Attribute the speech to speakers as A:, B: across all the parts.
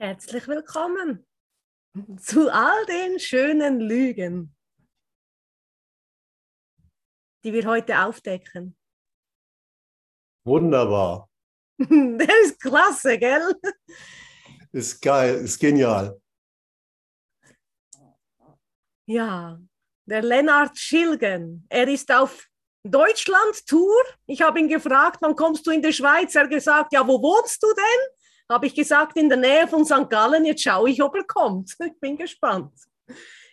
A: Herzlich willkommen zu all den schönen Lügen, die wir heute aufdecken.
B: Wunderbar.
A: Der ist klasse, gell?
B: Ist geil, ist genial.
A: Ja, der Lennart Schilgen, er ist auf Deutschland-Tour. Ich habe ihn gefragt, wann kommst du in die Schweiz? Er hat gesagt, ja, wo wohnst du denn? Habe ich gesagt, in der Nähe von St. Gallen, jetzt schaue ich, ob er kommt. Ich bin gespannt.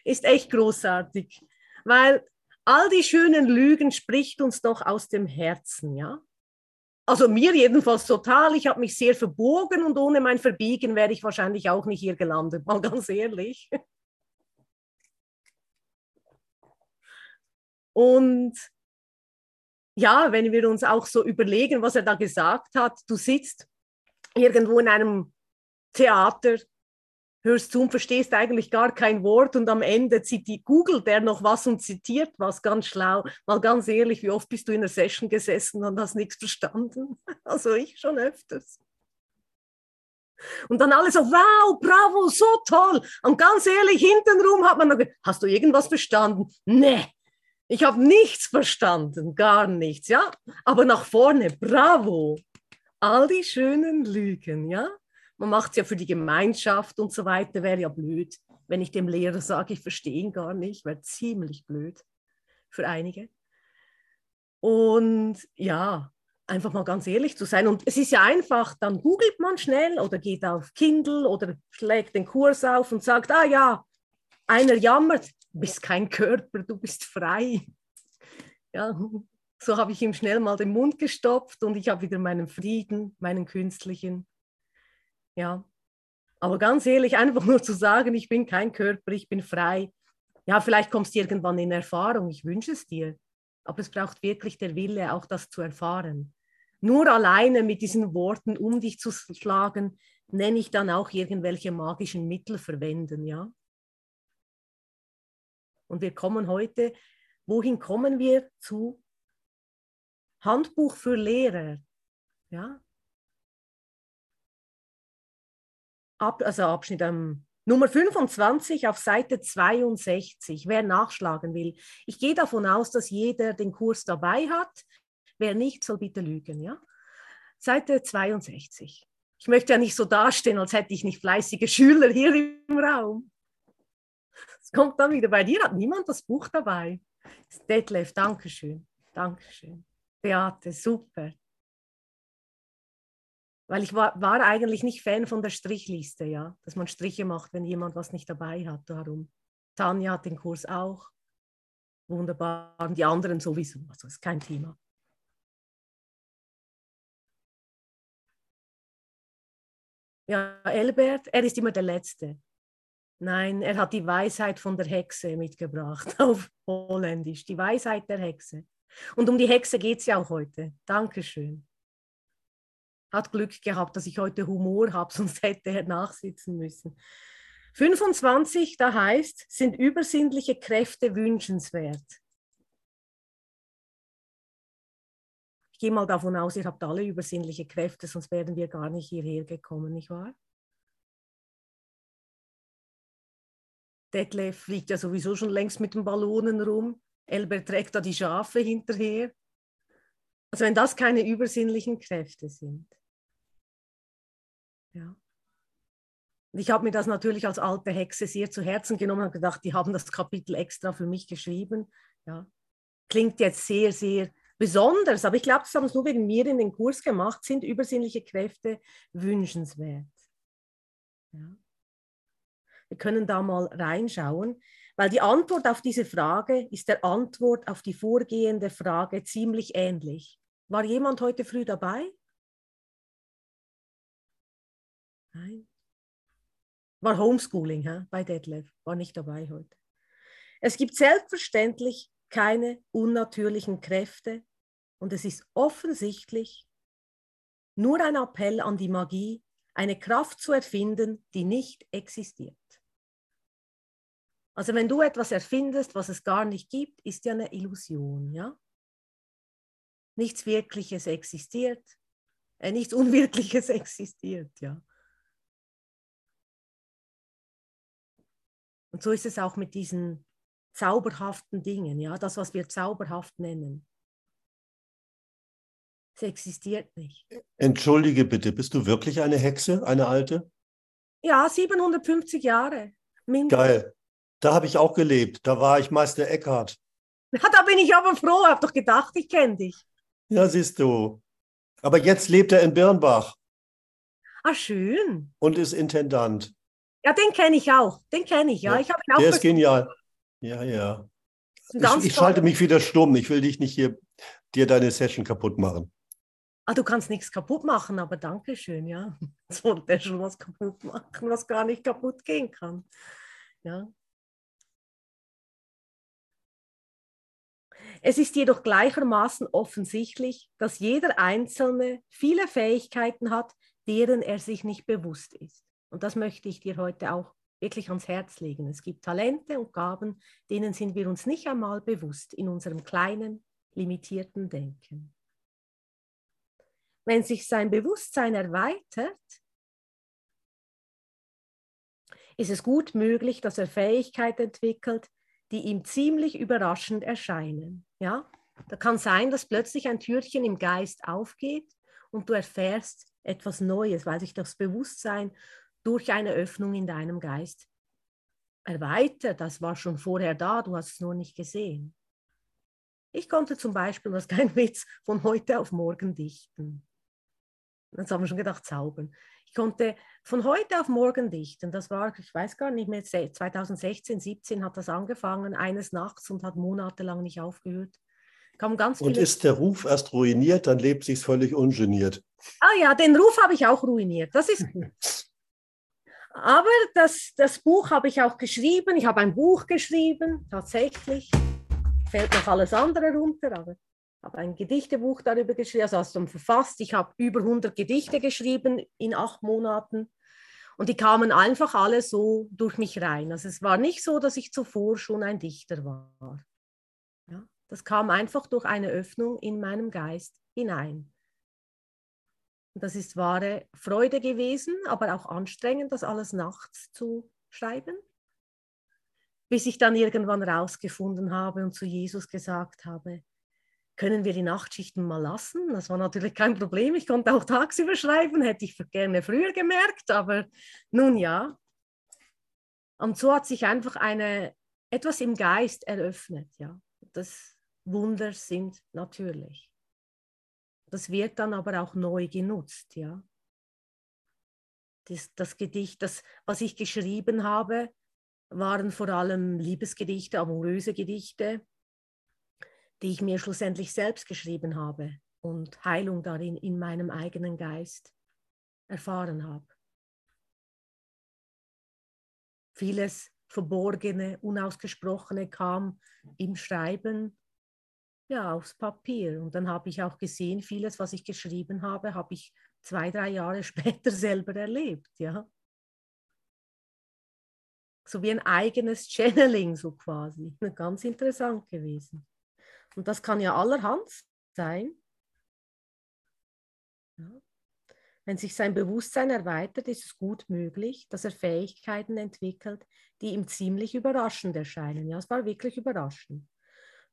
A: Ist echt großartig, weil all die schönen Lügen spricht uns doch aus dem Herzen, ja? Also mir jedenfalls total. Ich habe mich sehr verbogen und ohne mein Verbiegen wäre ich wahrscheinlich auch nicht hier gelandet, mal ganz ehrlich. Und ja, wenn wir uns auch so überlegen, was er da gesagt hat, du sitzt irgendwo in einem Theater, hörst zu und verstehst eigentlich gar kein Wort und am Ende googelt er noch was und zitiert was ganz schlau. Mal ganz ehrlich, wie oft bist du in einer Session gesessen und hast nichts verstanden? Also ich schon öfters. Und dann alle so, wow, bravo, so toll. Und ganz ehrlich, hintenrum hat man noch hast du irgendwas verstanden? Nee, ich habe nichts verstanden, gar nichts, ja. Aber nach vorne, bravo all die schönen Lügen, ja? Man macht es ja für die Gemeinschaft und so weiter, wäre ja blöd. Wenn ich dem Lehrer sage, ich verstehe ihn gar nicht, wäre ziemlich blöd für einige. Und ja, einfach mal ganz ehrlich zu sein. Und es ist ja einfach, dann googelt man schnell oder geht auf Kindle oder schlägt den Kurs auf und sagt, ah ja, einer jammert, du bist kein Körper, du bist frei. Ja, so habe ich ihm schnell mal den Mund gestopft und ich habe wieder meinen Frieden, meinen künstlichen. Ja, aber ganz ehrlich, einfach nur zu sagen, ich bin kein Körper, ich bin frei. Ja, vielleicht kommst du irgendwann in Erfahrung, ich wünsche es dir. Aber es braucht wirklich der Wille, auch das zu erfahren. Nur alleine mit diesen Worten um dich zu schlagen, nenne ich dann auch irgendwelche magischen Mittel verwenden, ja? Und wir kommen heute, wohin kommen wir? Zu Handbuch für Lehrer. Ja? Ab, also Abschnitt ähm, Nummer 25 auf Seite 62, wer nachschlagen will. Ich gehe davon aus, dass jeder den Kurs dabei hat. Wer nicht, soll bitte lügen. Ja? Seite 62. Ich möchte ja nicht so dastehen, als hätte ich nicht fleißige Schüler hier im Raum. Es kommt dann wieder bei dir, hat niemand das Buch dabei. Detlef, Dankeschön. Dankeschön. Beate, super. Weil ich war, war, eigentlich nicht Fan von der Strichliste, ja, dass man Striche macht, wenn jemand was nicht dabei hat. Darum. Tanja hat den Kurs auch. Wunderbar. Und die anderen sowieso. Also ist kein Thema. Ja, Elbert, er ist immer der Letzte. Nein, er hat die Weisheit von der Hexe mitgebracht auf Holländisch. Die Weisheit der Hexe. Und um die Hexe geht es ja auch heute. Dankeschön. Hat Glück gehabt, dass ich heute Humor habe, sonst hätte er nachsitzen müssen. 25, da heißt, sind übersinnliche Kräfte wünschenswert. Ich gehe mal davon aus, ihr habt alle übersinnliche Kräfte, sonst wären wir gar nicht hierher gekommen, nicht wahr? Detlef fliegt ja sowieso schon längst mit den Ballonen rum. Elber trägt da die Schafe hinterher. Also wenn das keine übersinnlichen Kräfte sind. Ja. Und ich habe mir das natürlich als alte Hexe sehr zu Herzen genommen und gedacht, die haben das Kapitel extra für mich geschrieben. Ja. Klingt jetzt sehr, sehr besonders, aber ich glaube, das haben sie nur wegen mir in den Kurs gemacht, sind übersinnliche Kräfte wünschenswert. Ja. Wir können da mal reinschauen. Weil die Antwort auf diese Frage ist der Antwort auf die vorgehende Frage ziemlich ähnlich. War jemand heute früh dabei? Nein. War Homeschooling hä? bei Detlef, war nicht dabei heute. Es gibt selbstverständlich keine unnatürlichen Kräfte und es ist offensichtlich nur ein Appell an die Magie, eine Kraft zu erfinden, die nicht existiert. Also wenn du etwas erfindest, was es gar nicht gibt, ist ja eine Illusion, ja? Nichts Wirkliches existiert, äh, nichts Unwirkliches existiert, ja. Und so ist es auch mit diesen zauberhaften Dingen, ja, das, was wir zauberhaft nennen. Es existiert nicht.
B: Entschuldige bitte, bist du wirklich eine Hexe, eine alte?
A: Ja, 750 Jahre.
B: Mindestens. Geil. Da habe ich auch gelebt. Da war ich Meister Eckhart.
A: Ja, da bin ich aber froh. Hab doch gedacht, ich kenne dich.
B: Ja, siehst du. Aber jetzt lebt er in Birnbach.
A: Ah, schön.
B: Und ist Intendant.
A: Ja, den kenne ich auch. Den kenne ich, ja.
B: ja.
A: Ich
B: ihn auch Der ist genial. Ja, ja. Ich, ich schalte mich wieder stumm. Ich will dich nicht hier dir deine Session kaputt machen.
A: Ah, du kannst nichts kaputt machen, aber danke schön, ja. Jetzt wollte er schon was kaputt machen, was gar nicht kaputt gehen kann. Ja. Es ist jedoch gleichermaßen offensichtlich, dass jeder Einzelne viele Fähigkeiten hat, deren er sich nicht bewusst ist. Und das möchte ich dir heute auch wirklich ans Herz legen. Es gibt Talente und Gaben, denen sind wir uns nicht einmal bewusst in unserem kleinen, limitierten Denken. Wenn sich sein Bewusstsein erweitert, ist es gut möglich, dass er Fähigkeiten entwickelt, die ihm ziemlich überraschend erscheinen. Ja? Da kann sein, dass plötzlich ein Türchen im Geist aufgeht und du erfährst etwas Neues, weil sich das Bewusstsein durch eine Öffnung in deinem Geist erweitert. Das war schon vorher da, du hast es nur nicht gesehen. Ich konnte zum Beispiel, das ist kein Witz, von heute auf morgen dichten. Das haben wir schon gedacht, zaubern. Ich konnte von heute auf morgen dichten. Das war, ich weiß gar nicht mehr, 2016, 17 hat das angefangen, eines Nachts und hat monatelang nicht aufgehört.
B: Kam ganz und ist der Ruf erst ruiniert, dann lebt sich völlig ungeniert.
A: Ah ja, den Ruf habe ich auch ruiniert. Das ist. Aber das, das Buch habe ich auch geschrieben. Ich habe ein Buch geschrieben, tatsächlich. Fällt noch alles andere runter, aber habe ein Gedichtebuch darüber geschrieben, also hast du verfasst. Ich habe über 100 Gedichte geschrieben in acht Monaten und die kamen einfach alle so durch mich rein. Also es war nicht so, dass ich zuvor schon ein Dichter war. Ja, das kam einfach durch eine Öffnung in meinem Geist hinein. Und das ist wahre Freude gewesen, aber auch anstrengend, das alles nachts zu schreiben. Bis ich dann irgendwann rausgefunden habe und zu Jesus gesagt habe, können wir die Nachtschichten mal lassen? Das war natürlich kein Problem. Ich konnte auch tagsüber schreiben, hätte ich gerne früher gemerkt, aber nun ja. Und so hat sich einfach eine, etwas im Geist eröffnet. Ja. Das Wunder sind natürlich. Das wird dann aber auch neu genutzt. Ja. Das, das Gedicht, das, was ich geschrieben habe, waren vor allem Liebesgedichte, amoröse Gedichte die ich mir schlussendlich selbst geschrieben habe und Heilung darin in meinem eigenen Geist erfahren habe. Vieles Verborgene, Unausgesprochene kam im Schreiben ja, aufs Papier. Und dann habe ich auch gesehen, vieles, was ich geschrieben habe, habe ich zwei, drei Jahre später selber erlebt. Ja. So wie ein eigenes Channeling, so quasi. Ganz interessant gewesen. Und das kann ja allerhand sein. Ja. Wenn sich sein Bewusstsein erweitert, ist es gut möglich, dass er Fähigkeiten entwickelt, die ihm ziemlich überraschend erscheinen. Ja, es war wirklich überraschend.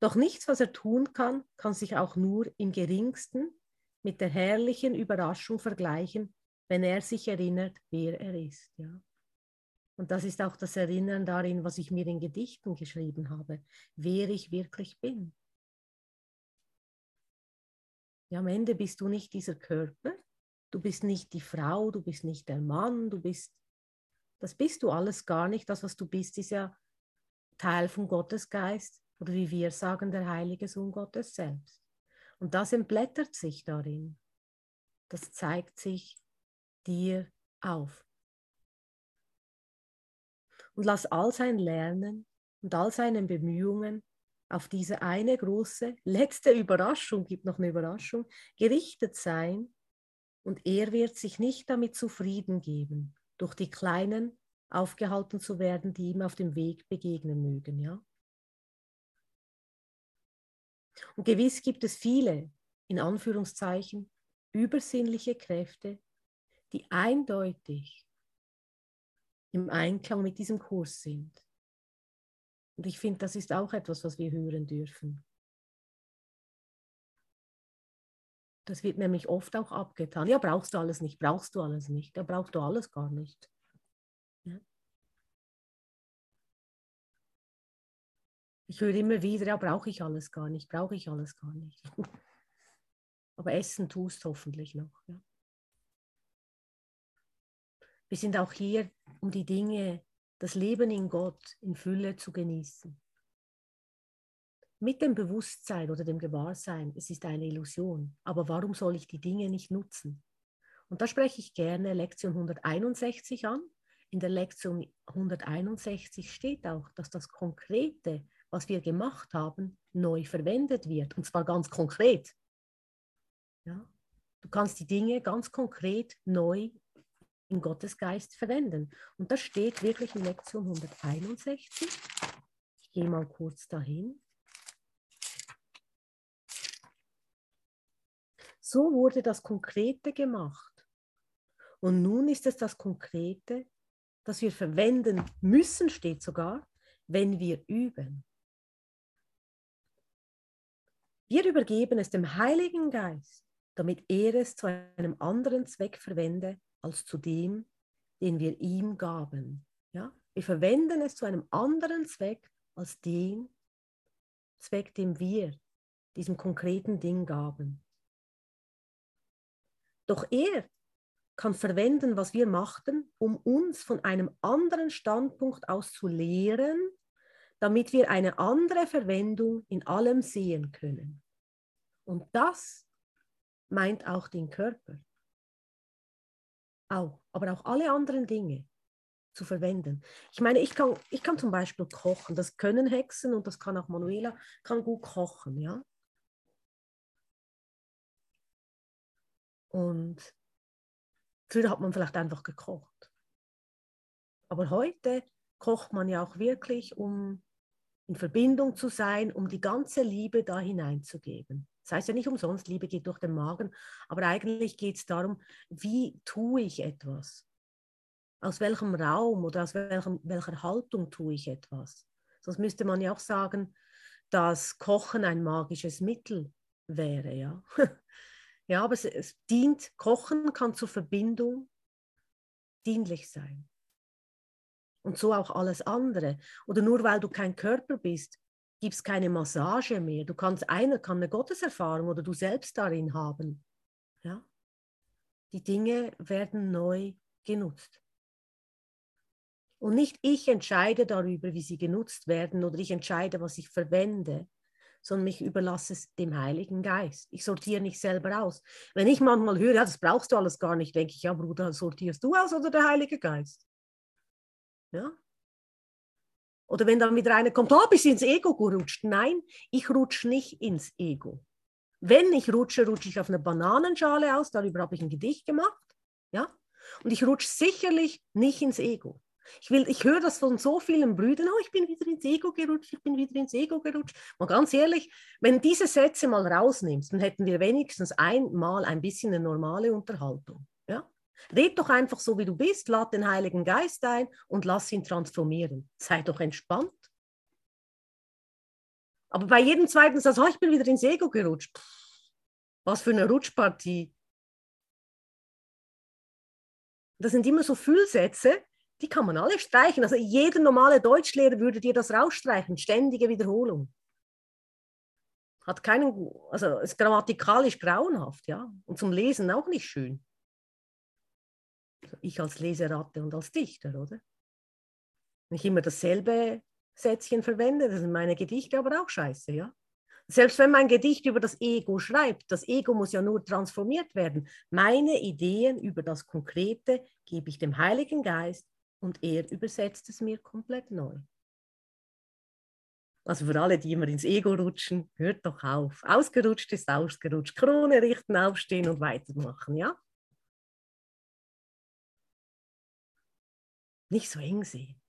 A: Doch nichts, was er tun kann, kann sich auch nur im geringsten mit der herrlichen Überraschung vergleichen, wenn er sich erinnert, wer er ist. Ja. Und das ist auch das Erinnern darin, was ich mir in Gedichten geschrieben habe, wer ich wirklich bin. Ja, am Ende bist du nicht dieser Körper, du bist nicht die Frau, du bist nicht der Mann, du bist, das bist du alles gar nicht. Das, was du bist, ist ja Teil von Gottes Geist oder wie wir sagen, der heilige Sohn Gottes selbst. Und das entblättert sich darin. Das zeigt sich dir auf. Und lass all sein Lernen und all seine Bemühungen auf diese eine große letzte Überraschung, gibt noch eine Überraschung, gerichtet sein und er wird sich nicht damit zufrieden geben, durch die Kleinen aufgehalten zu werden, die ihm auf dem Weg begegnen mögen, ja. Und gewiss gibt es viele, in Anführungszeichen, übersinnliche Kräfte, die eindeutig im Einklang mit diesem Kurs sind. Und ich finde, das ist auch etwas, was wir hören dürfen. Das wird nämlich oft auch abgetan. Ja, brauchst du alles nicht, brauchst du alles nicht, ja, brauchst du alles gar nicht. Ja. Ich höre immer wieder, ja, brauche ich alles gar nicht, brauche ich alles gar nicht. Aber essen tust hoffentlich noch. Ja. Wir sind auch hier, um die Dinge, das Leben in Gott in Fülle zu genießen mit dem Bewusstsein oder dem Gewahrsein, es ist eine Illusion, aber warum soll ich die Dinge nicht nutzen? Und da spreche ich gerne Lektion 161 an. In der Lektion 161 steht auch, dass das Konkrete, was wir gemacht haben, neu verwendet wird. Und zwar ganz konkret. Ja? Du kannst die Dinge ganz konkret neu in Gottes Geist verwenden. Und das steht wirklich in Lektion 161. Ich gehe mal kurz dahin. So wurde das Konkrete gemacht. Und nun ist es das Konkrete, das wir verwenden müssen, steht sogar, wenn wir üben. Wir übergeben es dem Heiligen Geist, damit er es zu einem anderen Zweck verwende, als zu dem, den wir ihm gaben. Ja? Wir verwenden es zu einem anderen Zweck, als den Zweck, den wir diesem konkreten Ding gaben. Doch er kann verwenden, was wir machten, um uns von einem anderen Standpunkt aus zu lehren, damit wir eine andere Verwendung in allem sehen können. Und das meint auch den Körper. Auch, aber auch alle anderen Dinge zu verwenden. Ich meine, ich kann, ich kann zum Beispiel kochen. Das können Hexen und das kann auch Manuela, kann gut kochen, ja. Und früher hat man vielleicht einfach gekocht. Aber heute kocht man ja auch wirklich, um in Verbindung zu sein, um die ganze Liebe da hineinzugeben. Das heißt ja nicht umsonst, Liebe geht durch den Magen, aber eigentlich geht es darum, wie tue ich etwas? Aus welchem Raum oder aus welchem, welcher Haltung tue ich etwas? Sonst müsste man ja auch sagen, dass Kochen ein magisches Mittel wäre, ja. Ja, aber es, es dient, Kochen kann zur Verbindung dienlich sein. Und so auch alles andere. Oder nur weil du kein Körper bist, gibt es keine Massage mehr. Du kannst, einer kann eine Gotteserfahrung oder du selbst darin haben. Ja? Die Dinge werden neu genutzt. Und nicht ich entscheide darüber, wie sie genutzt werden oder ich entscheide, was ich verwende, sondern ich überlasse es dem Heiligen Geist. Ich sortiere nicht selber aus. Wenn ich manchmal höre, ja, das brauchst du alles gar nicht, denke ich, ja, Bruder, sortierst du aus oder der Heilige Geist? Ja? Oder wenn dann wieder einer kommt, oh, bist du ins Ego gerutscht? Nein, ich rutsche nicht ins Ego. Wenn ich rutsche, rutsche ich auf eine Bananenschale aus, darüber habe ich ein Gedicht gemacht. Ja? Und ich rutsche sicherlich nicht ins Ego. Ich, will, ich höre das von so vielen Brüdern, oh, ich bin wieder ins Ego gerutscht, ich bin wieder ins Ego gerutscht. Mal ganz ehrlich, wenn diese Sätze mal rausnimmst, dann hätten wir wenigstens einmal ein bisschen eine normale Unterhaltung. Red doch einfach so, wie du bist, lad den Heiligen Geist ein und lass ihn transformieren. Sei doch entspannt. Aber bei jedem zweiten Satz, oh, ich bin wieder ins Ego gerutscht. Was für eine Rutschpartie. Das sind immer so Fühlsätze, die kann man alle streichen. Also jeder normale Deutschlehrer würde dir das rausstreichen, ständige Wiederholung. Hat keinen, also ist grammatikalisch grauenhaft, ja. Und zum Lesen auch nicht schön. Ich als Leseratte und als Dichter, oder? Wenn ich immer dasselbe Sätzchen verwende, das sind meine Gedichte aber auch scheiße, ja. Selbst wenn mein Gedicht über das Ego schreibt, das Ego muss ja nur transformiert werden. Meine Ideen über das Konkrete gebe ich dem Heiligen Geist und er übersetzt es mir komplett neu. Also für alle, die immer ins Ego rutschen, hört doch auf. Ausgerutscht ist ausgerutscht. Krone richten, aufstehen und weitermachen, ja? Nicht so eng sehen.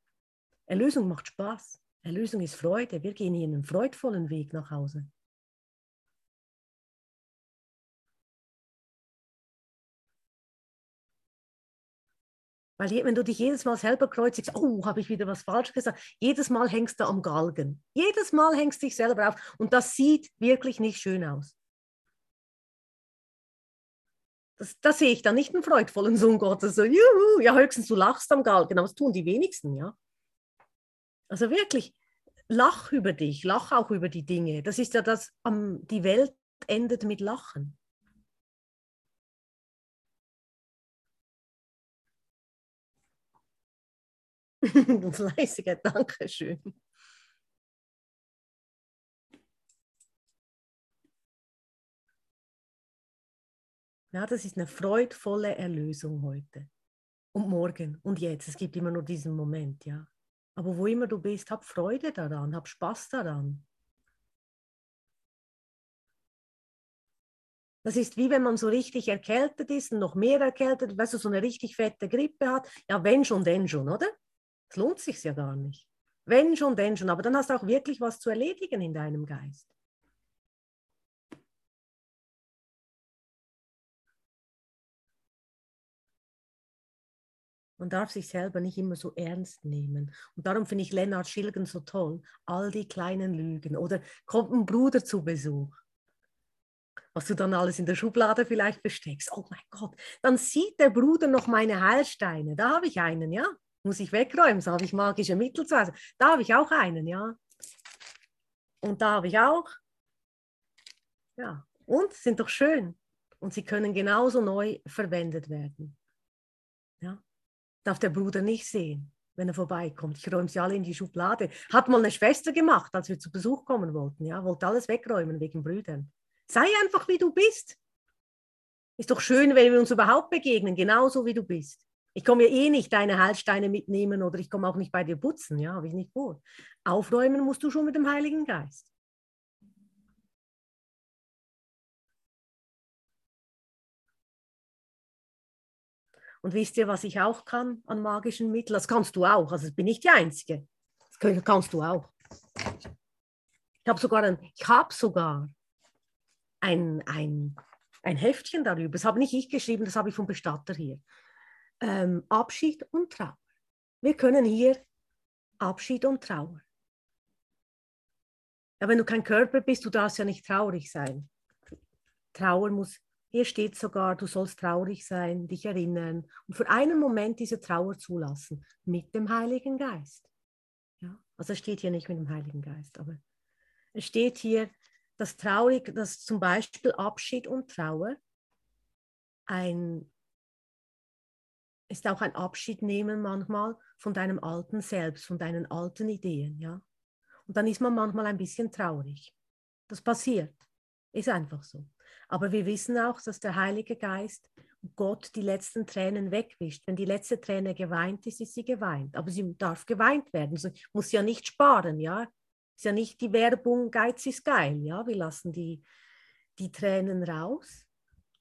A: Erlösung macht Spaß. Erlösung ist Freude. Wir gehen hier einen freudvollen Weg nach Hause. Weil wenn du dich jedes Mal selber kreuzigst, oh, habe ich wieder was falsch gesagt, jedes Mal hängst du am Galgen. Jedes Mal hängst du dich selber auf. Und das sieht wirklich nicht schön aus. Das, das sehe ich dann nicht einen freudvollen Sohn Gottes, so, juhu, ja, höchstens du lachst am Galgen, aber das tun die wenigsten, ja. Also wirklich, lach über dich, lach auch über die Dinge. Das ist ja das, um, die Welt endet mit Lachen. Fleißiger, danke schön. Ja, das ist eine freudvolle Erlösung heute und morgen und jetzt. Es gibt immer nur diesen Moment, ja. Aber wo immer du bist, hab Freude daran, hab Spaß daran. Das ist wie wenn man so richtig erkältet ist und noch mehr erkältet, weißt du, so eine richtig fette Grippe hat. Ja, wenn schon, denn schon, oder? Es lohnt sich ja gar nicht. Wenn schon, denn schon. Aber dann hast du auch wirklich was zu erledigen in deinem Geist. Man darf sich selber nicht immer so ernst nehmen. Und darum finde ich Lennart Schilgen so toll. All die kleinen Lügen. Oder kommt ein Bruder zu Besuch. Was du dann alles in der Schublade vielleicht besteckst. Oh mein Gott. Dann sieht der Bruder noch meine Heilsteine. Da habe ich einen, ja muss ich wegräumen, so habe ich magische Mittel zu Hause. Da habe ich auch einen, ja. Und da habe ich auch. Ja, und sind doch schön. Und sie können genauso neu verwendet werden. Ja. Darf der Bruder nicht sehen, wenn er vorbeikommt. Ich räume sie alle in die Schublade. Hat mal eine Schwester gemacht, als wir zu Besuch kommen wollten. Ja, wollte alles wegräumen wegen Brüdern. Sei einfach, wie du bist. Ist doch schön, wenn wir uns überhaupt begegnen, genauso wie du bist. Ich komme ja eh nicht deine Heilsteine mitnehmen oder ich komme auch nicht bei dir putzen, ja, habe ich nicht vor. Aufräumen musst du schon mit dem Heiligen Geist. Und wisst ihr, was ich auch kann an magischen Mitteln? Das kannst du auch. Also ich bin nicht die Einzige. Das kannst du auch. Ich habe sogar, ein, ich hab sogar ein, ein, ein Heftchen darüber. Das habe nicht ich geschrieben, das habe ich vom Bestatter hier ähm, Abschied und Trauer. Wir können hier Abschied und Trauer. Ja, wenn du kein Körper bist, du darfst ja nicht traurig sein. Trauer muss, hier steht sogar, du sollst traurig sein, dich erinnern und für einen Moment diese Trauer zulassen mit dem Heiligen Geist. Ja, also es steht hier nicht mit dem Heiligen Geist, aber es steht hier, dass traurig, dass zum Beispiel Abschied und Trauer ein ist auch ein Abschied nehmen manchmal von deinem alten Selbst, von deinen alten Ideen, ja. Und dann ist man manchmal ein bisschen traurig. Das passiert, ist einfach so. Aber wir wissen auch, dass der Heilige Geist Gott die letzten Tränen wegwischt. Wenn die letzte Träne geweint ist, ist sie geweint. Aber sie darf geweint werden. Sie muss ja nicht sparen, ja. Ist ja nicht die Werbung, Geiz ist geil, ja. Wir lassen die, die Tränen raus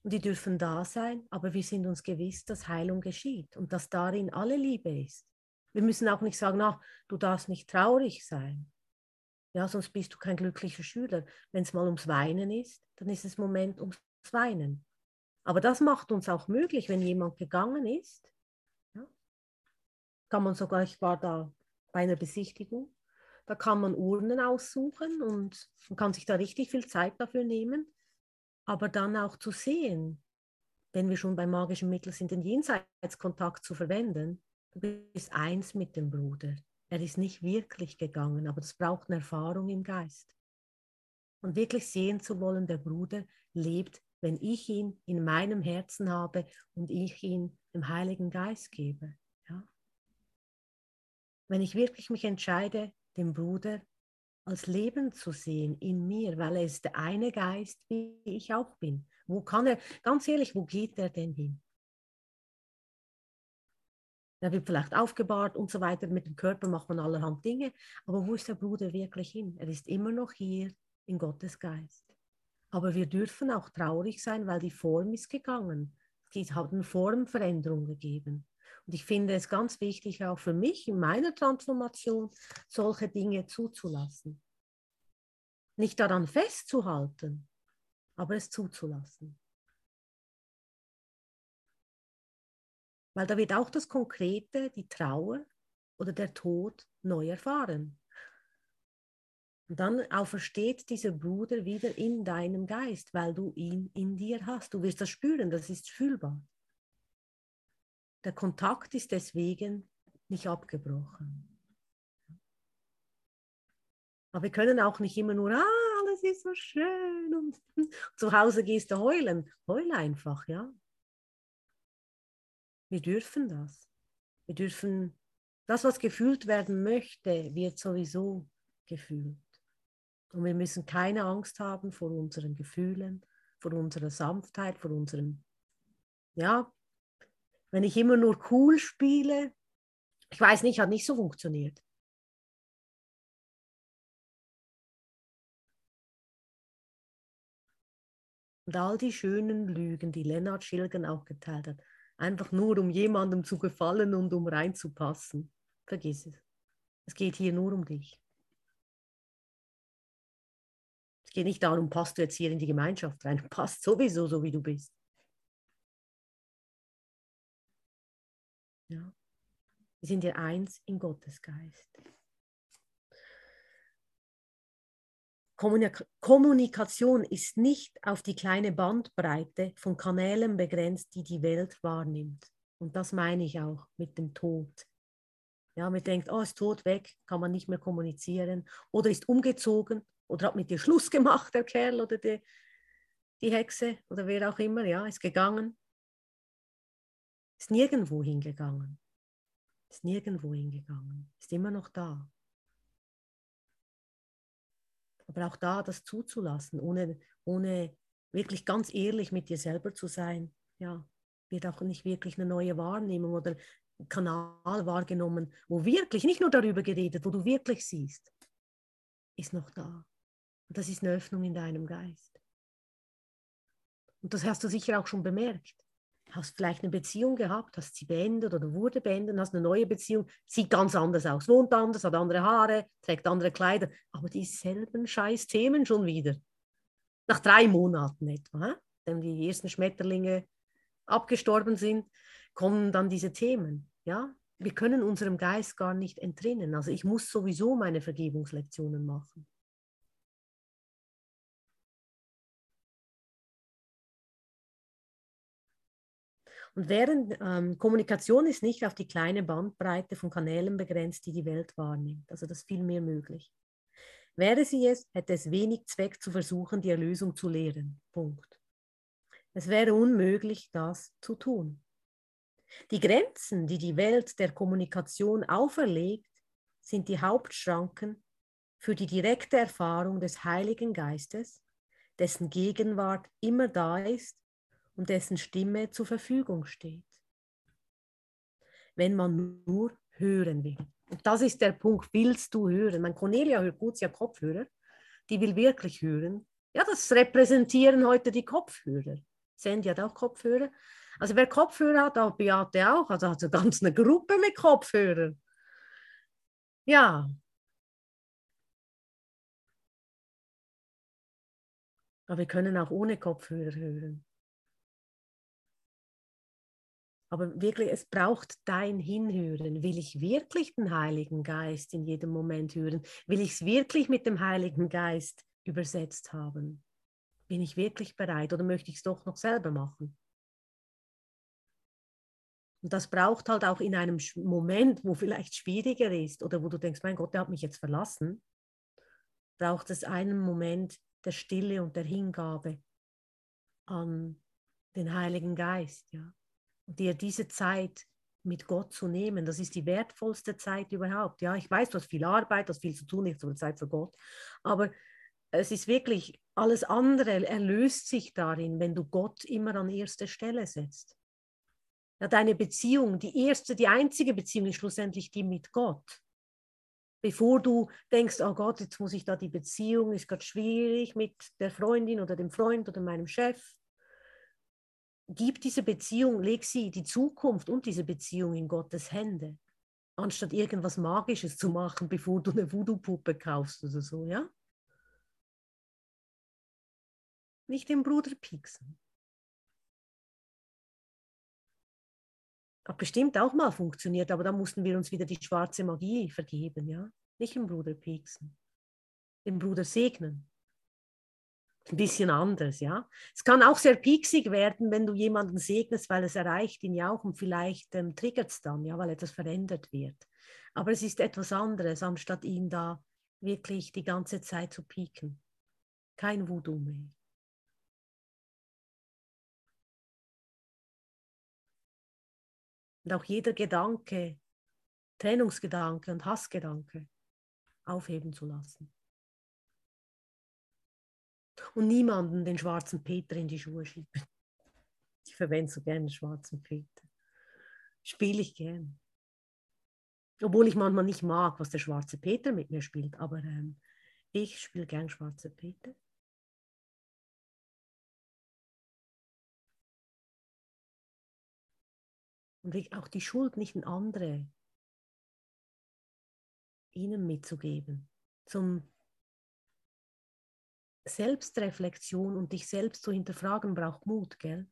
A: und die dürfen da sein, aber wir sind uns gewiss, dass Heilung geschieht und dass darin alle Liebe ist. Wir müssen auch nicht sagen, ach, du darfst nicht traurig sein. Ja, sonst bist du kein glücklicher Schüler. Wenn es mal ums Weinen ist, dann ist es Moment ums Weinen. Aber das macht uns auch möglich, wenn jemand gegangen ist. Ja, kann man sogar, ich war da bei einer Besichtigung, da kann man Urnen aussuchen und man kann sich da richtig viel Zeit dafür nehmen aber dann auch zu sehen, wenn wir schon beim magischen Mittel sind, den Jenseitskontakt zu verwenden. Du bist eins mit dem Bruder. Er ist nicht wirklich gegangen, aber es braucht eine Erfahrung im Geist. Und wirklich sehen zu wollen, der Bruder lebt, wenn ich ihn in meinem Herzen habe und ich ihn dem Heiligen Geist gebe. Ja? Wenn ich wirklich mich entscheide, dem Bruder als Leben zu sehen in mir, weil er ist der eine Geist, wie ich auch bin. Wo kann er, ganz ehrlich, wo geht er denn hin? Er wird vielleicht aufgebahrt und so weiter. Mit dem Körper macht man allerhand Dinge. Aber wo ist der Bruder wirklich hin? Er ist immer noch hier in Gottes Geist. Aber wir dürfen auch traurig sein, weil die Form ist gegangen. Es hat eine Formveränderung gegeben. Und ich finde es ganz wichtig, auch für mich in meiner Transformation solche Dinge zuzulassen. Nicht daran festzuhalten, aber es zuzulassen. Weil da wird auch das Konkrete, die Trauer oder der Tod neu erfahren. Und dann aufersteht dieser Bruder wieder in deinem Geist, weil du ihn in dir hast. Du wirst das spüren, das ist fühlbar. Der Kontakt ist deswegen nicht abgebrochen. Aber wir können auch nicht immer nur, ah, alles ist so schön und zu Hause gehst du heulen. Heule einfach, ja. Wir dürfen das. Wir dürfen, das, was gefühlt werden möchte, wird sowieso gefühlt. Und wir müssen keine Angst haben vor unseren Gefühlen, vor unserer Sanftheit, vor unserem, ja, wenn ich immer nur cool spiele, ich weiß nicht, hat nicht so funktioniert. Und all die schönen Lügen, die Lennart Schilgen auch geteilt hat, einfach nur um jemandem zu gefallen und um reinzupassen, vergiss es. Es geht hier nur um dich. Es geht nicht darum, passt du jetzt hier in die Gemeinschaft rein. Du passt sowieso so, wie du bist. Ja. Wir sind ja eins in Gottes Geist. Kommunikation ist nicht auf die kleine Bandbreite von Kanälen begrenzt, die die Welt wahrnimmt. Und das meine ich auch mit dem Tod. Ja, man denkt, oh, ist tot weg, kann man nicht mehr kommunizieren. Oder ist umgezogen oder hat mit dir Schluss gemacht, der Kerl oder die, die Hexe oder wer auch immer, ja, ist gegangen. Ist nirgendwo hingegangen. Ist nirgendwo hingegangen. Ist immer noch da. Aber auch da das zuzulassen, ohne, ohne wirklich ganz ehrlich mit dir selber zu sein, ja, wird auch nicht wirklich eine neue Wahrnehmung oder Kanal wahrgenommen, wo wirklich, nicht nur darüber geredet, wo du wirklich siehst, ist noch da. Und das ist eine Öffnung in deinem Geist. Und das hast du sicher auch schon bemerkt hast vielleicht eine Beziehung gehabt, hast sie beendet oder wurde beendet, hast eine neue Beziehung, sieht ganz anders aus, wohnt anders, hat andere Haare, trägt andere Kleider, aber dieselben scheiß Themen schon wieder. Nach drei Monaten etwa, wenn die ersten Schmetterlinge abgestorben sind, kommen dann diese Themen. Ja, wir können unserem Geist gar nicht entrinnen. Also ich muss sowieso meine Vergebungslektionen machen. Und während ähm, Kommunikation ist nicht auf die kleine Bandbreite von Kanälen begrenzt, die die Welt wahrnimmt. Also das ist viel mehr möglich. Wäre sie es, hätte es wenig Zweck zu versuchen, die Erlösung zu lehren. Punkt. Es wäre unmöglich, das zu tun. Die Grenzen, die die Welt der Kommunikation auferlegt, sind die Hauptschranken für die direkte Erfahrung des Heiligen Geistes, dessen Gegenwart immer da ist und dessen Stimme zur Verfügung steht. Wenn man nur hören will. Und das ist der Punkt, willst du hören? Mein Cornelia hört gut, sie hat Kopfhörer. Die will wirklich hören. Ja, das repräsentieren heute die Kopfhörer. Sandy hat auch Kopfhörer. Also wer Kopfhörer hat, auch Beate auch. Also hat eine ganze Gruppe mit Kopfhörern. Ja. Aber wir können auch ohne Kopfhörer hören. Aber wirklich, es braucht dein Hinhören. Will ich wirklich den Heiligen Geist in jedem Moment hören? Will ich es wirklich mit dem Heiligen Geist übersetzt haben? Bin ich wirklich bereit oder möchte ich es doch noch selber machen? Und das braucht halt auch in einem Moment, wo vielleicht schwieriger ist oder wo du denkst, mein Gott, der hat mich jetzt verlassen, braucht es einen Moment der Stille und der Hingabe an den Heiligen Geist, ja dir diese Zeit mit Gott zu nehmen, das ist die wertvollste Zeit überhaupt. Ja, ich weiß, du hast viel Arbeit, du hast viel zu tun, nicht so viel Zeit für Gott, aber es ist wirklich, alles andere erlöst sich darin, wenn du Gott immer an erste Stelle setzt. Ja, deine Beziehung, die erste, die einzige Beziehung ist schlussendlich die mit Gott. Bevor du denkst, oh Gott, jetzt muss ich da die Beziehung, ist gerade schwierig mit der Freundin oder dem Freund oder meinem Chef gib diese Beziehung, leg sie, die Zukunft und diese Beziehung in Gottes Hände, anstatt irgendwas Magisches zu machen, bevor du eine Voodoo-Puppe kaufst oder so, ja? Nicht den Bruder pieksen. Hat bestimmt auch mal funktioniert, aber da mussten wir uns wieder die schwarze Magie vergeben, ja. Nicht den Bruder pieksen, den Bruder segnen. Ein bisschen anders, ja. Es kann auch sehr pieksig werden, wenn du jemanden segnest, weil es erreicht ihn ja auch und vielleicht ähm, triggert es dann, ja, weil etwas verändert wird. Aber es ist etwas anderes, anstatt ihn da wirklich die ganze Zeit zu pieken. Kein Voodoo mehr. Und auch jeder Gedanke, Trennungsgedanke und Hassgedanke aufheben zu lassen. Und niemanden den schwarzen Peter in die Schuhe schieben. Ich verwende so gerne den schwarzen Peter. Spiele ich gern. Obwohl ich manchmal nicht mag, was der schwarze Peter mit mir spielt, aber ähm, ich spiele gern schwarze Peter. Und auch die Schuld nicht in andere ihnen mitzugeben. Zum Selbstreflexion und dich selbst zu hinterfragen braucht Mut, gell?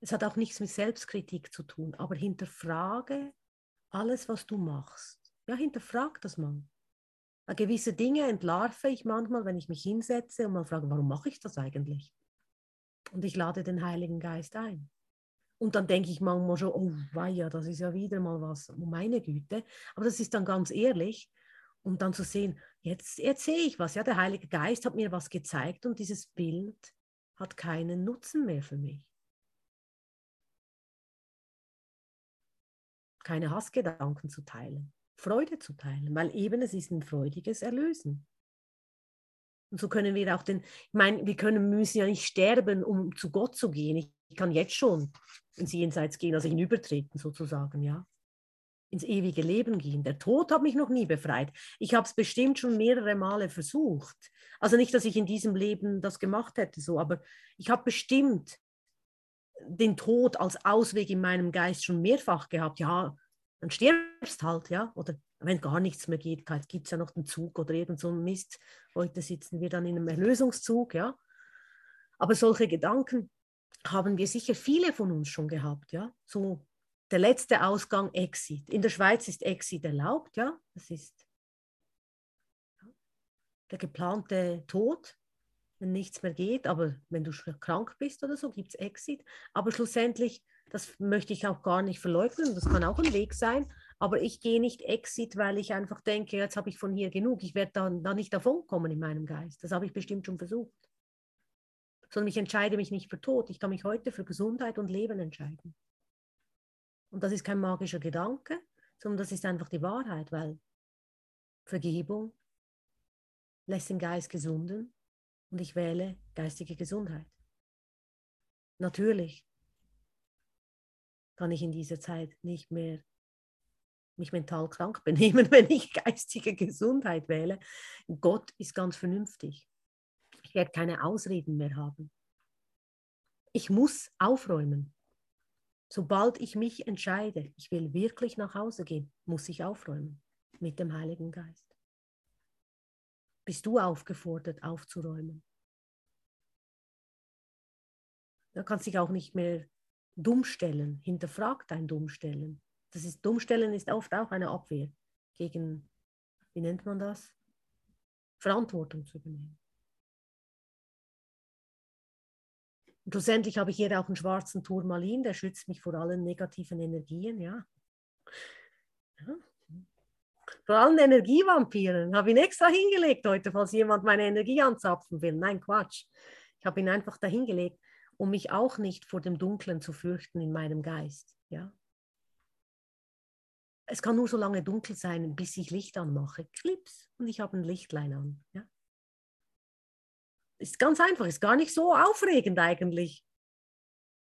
A: Es hat auch nichts mit Selbstkritik zu tun, aber hinterfrage alles, was du machst. Ja, hinterfrag das mal. Gewisse Dinge entlarve ich manchmal, wenn ich mich hinsetze und mal frage, warum mache ich das eigentlich? Und ich lade den Heiligen Geist ein. Und dann denke ich manchmal schon, oh, weia, das ist ja wieder mal was, oh meine Güte. Aber das ist dann ganz ehrlich. Und dann zu sehen, jetzt, jetzt sehe ich was. Ja, der Heilige Geist hat mir was gezeigt und dieses Bild hat keinen Nutzen mehr für mich. keine Hassgedanken zu teilen, Freude zu teilen, weil eben es ist ein freudiges Erlösen. Und so können wir auch den, ich meine, wir können, müssen ja nicht sterben, um zu Gott zu gehen. Ich, ich kann jetzt schon ins Jenseits gehen, also hinübertreten sozusagen, ja. Ins ewige Leben gehen. Der Tod hat mich noch nie befreit. Ich habe es bestimmt schon mehrere Male versucht. Also nicht, dass ich in diesem Leben das gemacht hätte, so, aber ich habe bestimmt den Tod als Ausweg in meinem Geist schon mehrfach gehabt. Ja, dann stirbst halt, ja. Oder wenn gar nichts mehr geht, gibt es ja noch den Zug oder irgend so ein Mist. Heute sitzen wir dann in einem Erlösungszug, ja. Aber solche Gedanken haben wir sicher viele von uns schon gehabt, ja. So der letzte Ausgang Exit. In der Schweiz ist Exit erlaubt, ja. Das ist der geplante Tod wenn nichts mehr geht, aber wenn du krank bist oder so, gibt es Exit. Aber schlussendlich, das möchte ich auch gar nicht verleugnen, das kann auch ein Weg sein, aber ich gehe nicht Exit, weil ich einfach denke, jetzt habe ich von hier genug, ich werde dann da nicht davon kommen in meinem Geist. Das habe ich bestimmt schon versucht. Sondern ich entscheide mich nicht für Tod, ich kann mich heute für Gesundheit und Leben entscheiden. Und das ist kein magischer Gedanke, sondern das ist einfach die Wahrheit, weil Vergebung lässt den Geist gesunden und ich wähle geistige Gesundheit. Natürlich kann ich in dieser Zeit nicht mehr mich mental krank benehmen, wenn ich geistige Gesundheit wähle. Gott ist ganz vernünftig. Ich werde keine Ausreden mehr haben. Ich muss aufräumen. Sobald ich mich entscheide, ich will wirklich nach Hause gehen, muss ich aufräumen mit dem Heiligen Geist bist du aufgefordert, aufzuräumen. Du kannst dich auch nicht mehr dumm stellen, hinterfrag dein Dummstellen. Das ist, Dummstellen ist oft auch eine Abwehr gegen, wie nennt man das? Verantwortung zu übernehmen. Und schlussendlich habe ich hier auch einen schwarzen Turmalin, der schützt mich vor allen negativen Energien, ja. ja vor allem Energievampiren. Habe ihn extra hingelegt heute, falls jemand meine Energie anzapfen will. Nein, Quatsch. Ich habe ihn einfach dahingelegt, um mich auch nicht vor dem Dunklen zu fürchten in meinem Geist. Ja? Es kann nur so lange dunkel sein, bis ich Licht anmache. Klips und ich habe ein Lichtlein an. Ja? Ist ganz einfach, ist gar nicht so aufregend eigentlich.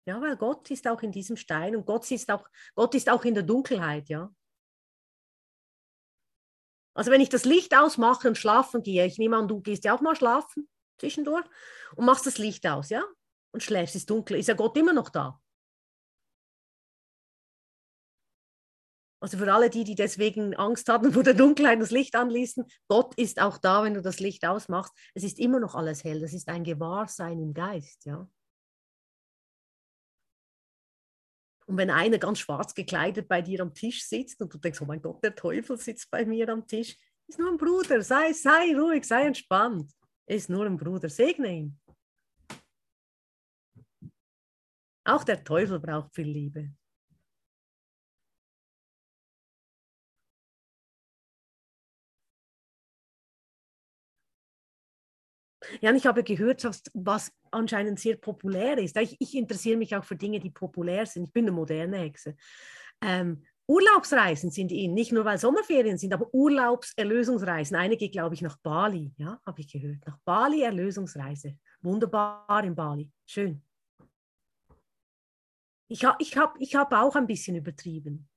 A: Ja, weil Gott ist auch in diesem Stein und Gott ist auch, Gott ist auch in der Dunkelheit, ja. Also wenn ich das Licht ausmache und schlafen gehe, ich nehme an, du gehst ja auch mal schlafen zwischendurch und machst das Licht aus, ja? Und schläfst, ist dunkel, ist ja Gott immer noch da. Also für alle die, die deswegen Angst hatten vor der Dunkelheit das Licht anließen, Gott ist auch da, wenn du das Licht ausmachst. Es ist immer noch alles hell. Das ist ein Gewahrsein im Geist, ja. Und wenn einer ganz schwarz gekleidet bei dir am Tisch sitzt und du denkst, oh mein Gott, der Teufel sitzt bei mir am Tisch, ist nur ein Bruder, sei, sei ruhig, sei entspannt. Ist nur ein Bruder, segne ihn. Auch der Teufel braucht viel Liebe. Ja, und ich habe gehört, was anscheinend sehr populär ist. Ich, ich, interessiere mich auch für Dinge, die populär sind. Ich bin eine moderne Hexe. Ähm, Urlaubsreisen sind in, nicht nur weil Sommerferien sind, aber Urlaubserlösungsreisen. Eine geht, glaube ich, nach Bali, ja, habe ich gehört. Nach Bali Erlösungsreise. Wunderbar in Bali. Schön. Ich, ha, ich habe ich hab auch ein bisschen übertrieben.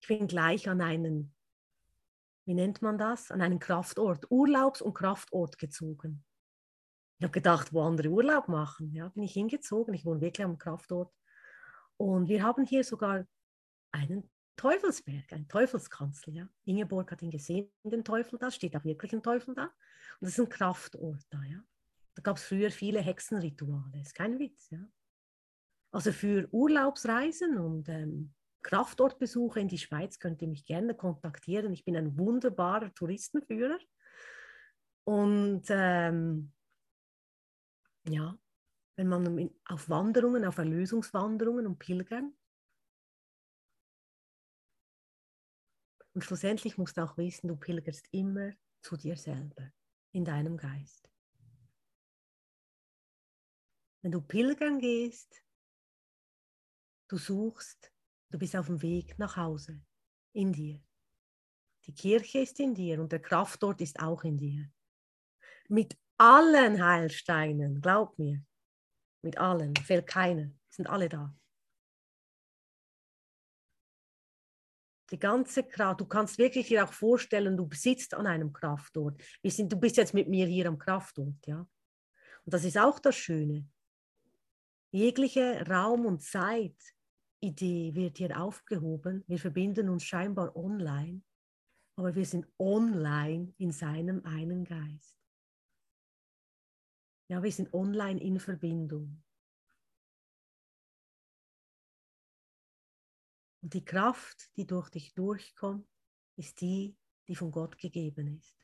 A: Ich bin gleich an einen wie nennt man das, an einen Kraftort, Urlaubs- und Kraftort gezogen. Ich habe gedacht, wo andere Urlaub machen. Ja, bin ich hingezogen. Ich wohne wirklich am Kraftort. Und wir haben hier sogar einen Teufelsberg, einen Teufelskanzel. Ja. Ingeborg hat ihn gesehen, den Teufel da, steht auch wirklich ein Teufel da. Und das ist ein Kraftort da. Ja. Da gab es früher viele Hexenrituale, ist kein Witz. Ja. Also für Urlaubsreisen und ähm, Kraftortbesuche in die Schweiz könnt ihr mich gerne kontaktieren. Ich bin ein wunderbarer Touristenführer. Und ähm, ja, wenn man auf Wanderungen, auf Erlösungswanderungen und Pilgern. Und schlussendlich musst du auch wissen, du pilgerst immer zu dir selber, in deinem Geist. Wenn du pilgern gehst, du suchst Du bist auf dem Weg nach Hause, in dir. Die Kirche ist in dir und der Kraftort ist auch in dir. Mit allen Heilsteinen, glaub mir, mit allen, fehlt keiner, sind alle da. Die ganze Kraft, du kannst wirklich dir auch vorstellen, du sitzt an einem Kraftort. Wir sind, du bist jetzt mit mir hier am Kraftort, ja. Und das ist auch das Schöne. Jegliche Raum und Zeit Idee wird hier aufgehoben. Wir verbinden uns scheinbar online, aber wir sind online in seinem einen Geist. Ja, wir sind online in Verbindung. Und die Kraft, die durch dich durchkommt, ist die, die von Gott gegeben ist.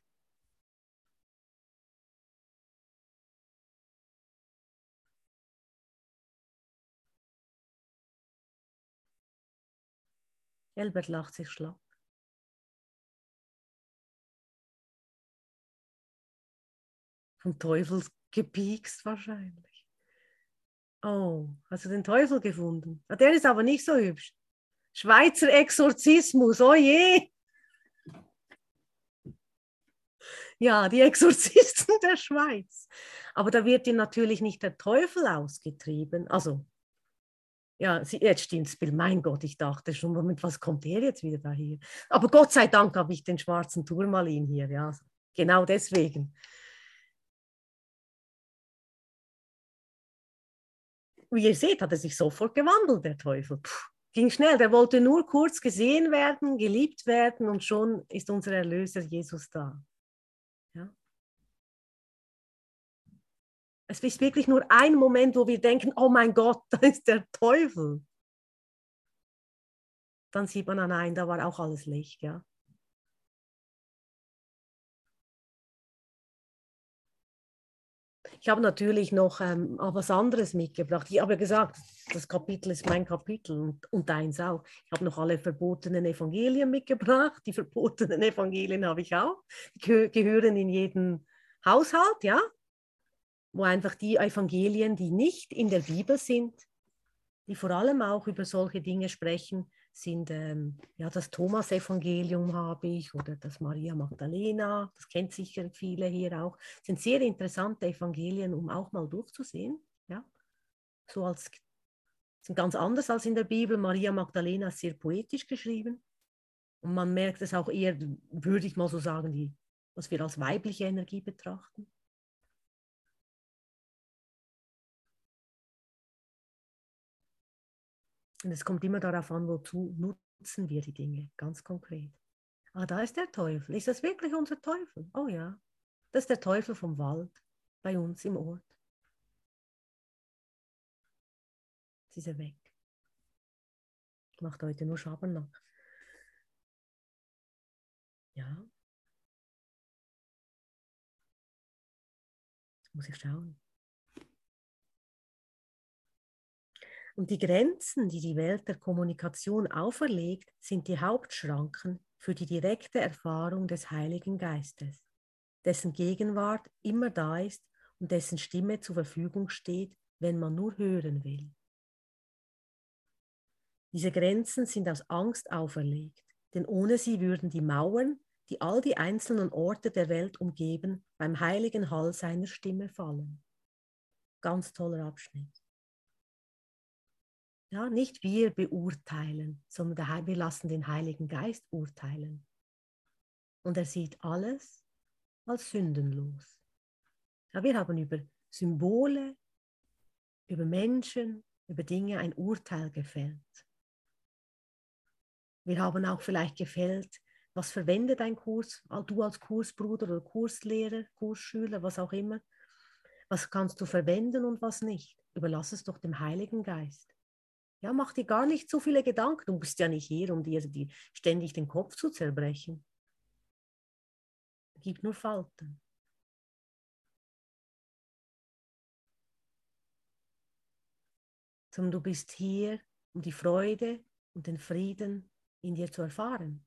A: Elbert lacht sich schlapp. Vom Teufel gepiekst wahrscheinlich. Oh, hast du den Teufel gefunden? Ah, der ist aber nicht so hübsch. Schweizer Exorzismus, oh je. Ja, die Exorzisten der Schweiz. Aber da wird dir natürlich nicht der Teufel ausgetrieben. Also ja, jetzt stimmt's, Bill. Mein Gott, ich dachte schon, mit was kommt er jetzt wieder da hier? Aber Gott sei Dank habe ich den schwarzen Turmalin hier, ja. Genau deswegen. Wie ihr seht, hat er sich sofort gewandelt, der Teufel. Puh, ging schnell, der wollte nur kurz gesehen werden, geliebt werden und schon ist unser Erlöser Jesus da. Es ist wirklich nur ein Moment, wo wir denken, oh mein Gott, da ist der Teufel. Dann sieht man, ah nein, da war auch alles Licht, ja. Ich habe natürlich noch ähm, was anderes mitgebracht. Ich habe gesagt, das Kapitel ist mein Kapitel und, und deins auch. Ich habe noch alle verbotenen Evangelien mitgebracht. Die verbotenen Evangelien habe ich auch. Die gehören in jeden Haushalt, ja wo einfach die Evangelien, die nicht in der Bibel sind, die vor allem auch über solche Dinge sprechen, sind ähm, ja das Thomas-Evangelium habe ich oder das Maria Magdalena, das kennt sicher viele hier auch, sind sehr interessante Evangelien, um auch mal durchzusehen. Ja? So als sind ganz anders als in der Bibel. Maria Magdalena ist sehr poetisch geschrieben und man merkt es auch eher, würde ich mal so sagen, die, was wir als weibliche Energie betrachten. Und es kommt immer darauf an, wozu nutzen wir die Dinge, ganz konkret. Ah, da ist der Teufel. Ist das wirklich unser Teufel? Oh ja, das ist der Teufel vom Wald bei uns im Ort. Jetzt ist er weg. Macht heute nur Schabernack. Ja. Muss ich schauen. Und die Grenzen, die die Welt der Kommunikation auferlegt, sind die Hauptschranken für die direkte Erfahrung des Heiligen Geistes, dessen Gegenwart immer da ist und dessen Stimme zur Verfügung steht, wenn man nur hören will. Diese Grenzen sind aus Angst auferlegt, denn ohne sie würden die Mauern, die all die einzelnen Orte der Welt umgeben, beim heiligen Hall seiner Stimme fallen. Ganz toller Abschnitt. Ja, nicht wir beurteilen, sondern wir lassen den Heiligen Geist urteilen. Und er sieht alles als sündenlos. Ja, wir haben über Symbole, über Menschen, über Dinge ein Urteil gefällt. Wir haben auch vielleicht gefällt, was verwendet ein Kurs, du als Kursbruder oder Kurslehrer, Kursschüler, was auch immer. Was kannst du verwenden und was nicht? Überlass es doch dem Heiligen Geist. Ja, mach dir gar nicht so viele Gedanken. Du bist ja nicht hier, um dir die, ständig den Kopf zu zerbrechen. Gib nur Falten. Sondern du bist hier, um die Freude und den Frieden in dir zu erfahren.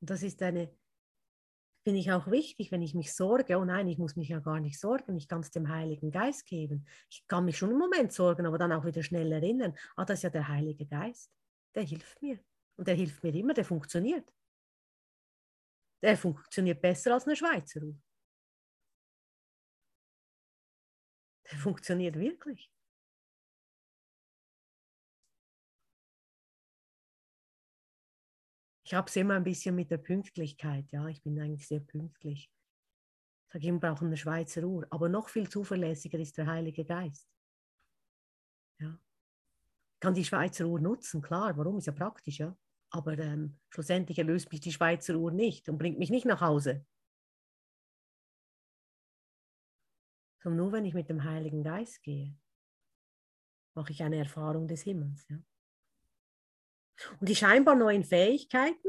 A: Und das ist eine finde ich auch wichtig, wenn ich mich sorge, oh nein, ich muss mich ja gar nicht sorgen, ich kann es dem Heiligen Geist geben. Ich kann mich schon im Moment sorgen, aber dann auch wieder schnell erinnern, ah, das ist ja der Heilige Geist, der hilft mir. Und der hilft mir immer, der funktioniert. Der funktioniert besser als eine Schweizer. Der funktioniert wirklich. Ich habe es immer ein bisschen mit der Pünktlichkeit. Ja, ich bin eigentlich sehr pünktlich. Ich sage immer, brauchen eine Schweizer Uhr. Aber noch viel zuverlässiger ist der Heilige Geist. Ja. Ich kann die Schweizer Uhr nutzen, klar. Warum? Ist ja praktisch, ja. Aber ähm, schlussendlich erlöst mich die Schweizer Uhr nicht und bringt mich nicht nach Hause. Sondern nur wenn ich mit dem Heiligen Geist gehe, mache ich eine Erfahrung des Himmels. Ja. Und die scheinbar neuen Fähigkeiten,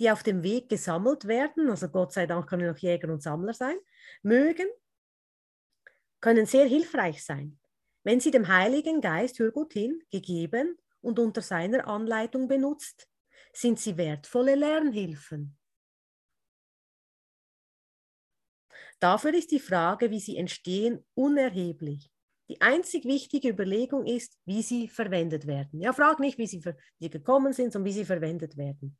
A: die auf dem Weg gesammelt werden, also Gott sei Dank können noch Jäger und Sammler sein, mögen, können sehr hilfreich sein, wenn sie dem Heiligen Geist, hör gut hin, gegeben und unter seiner Anleitung benutzt, sind sie wertvolle Lernhilfen. Dafür ist die Frage, wie sie entstehen, unerheblich. Die einzig wichtige Überlegung ist, wie sie verwendet werden. Ja, frag nicht, wie sie, wie gekommen sind, sondern wie sie verwendet werden.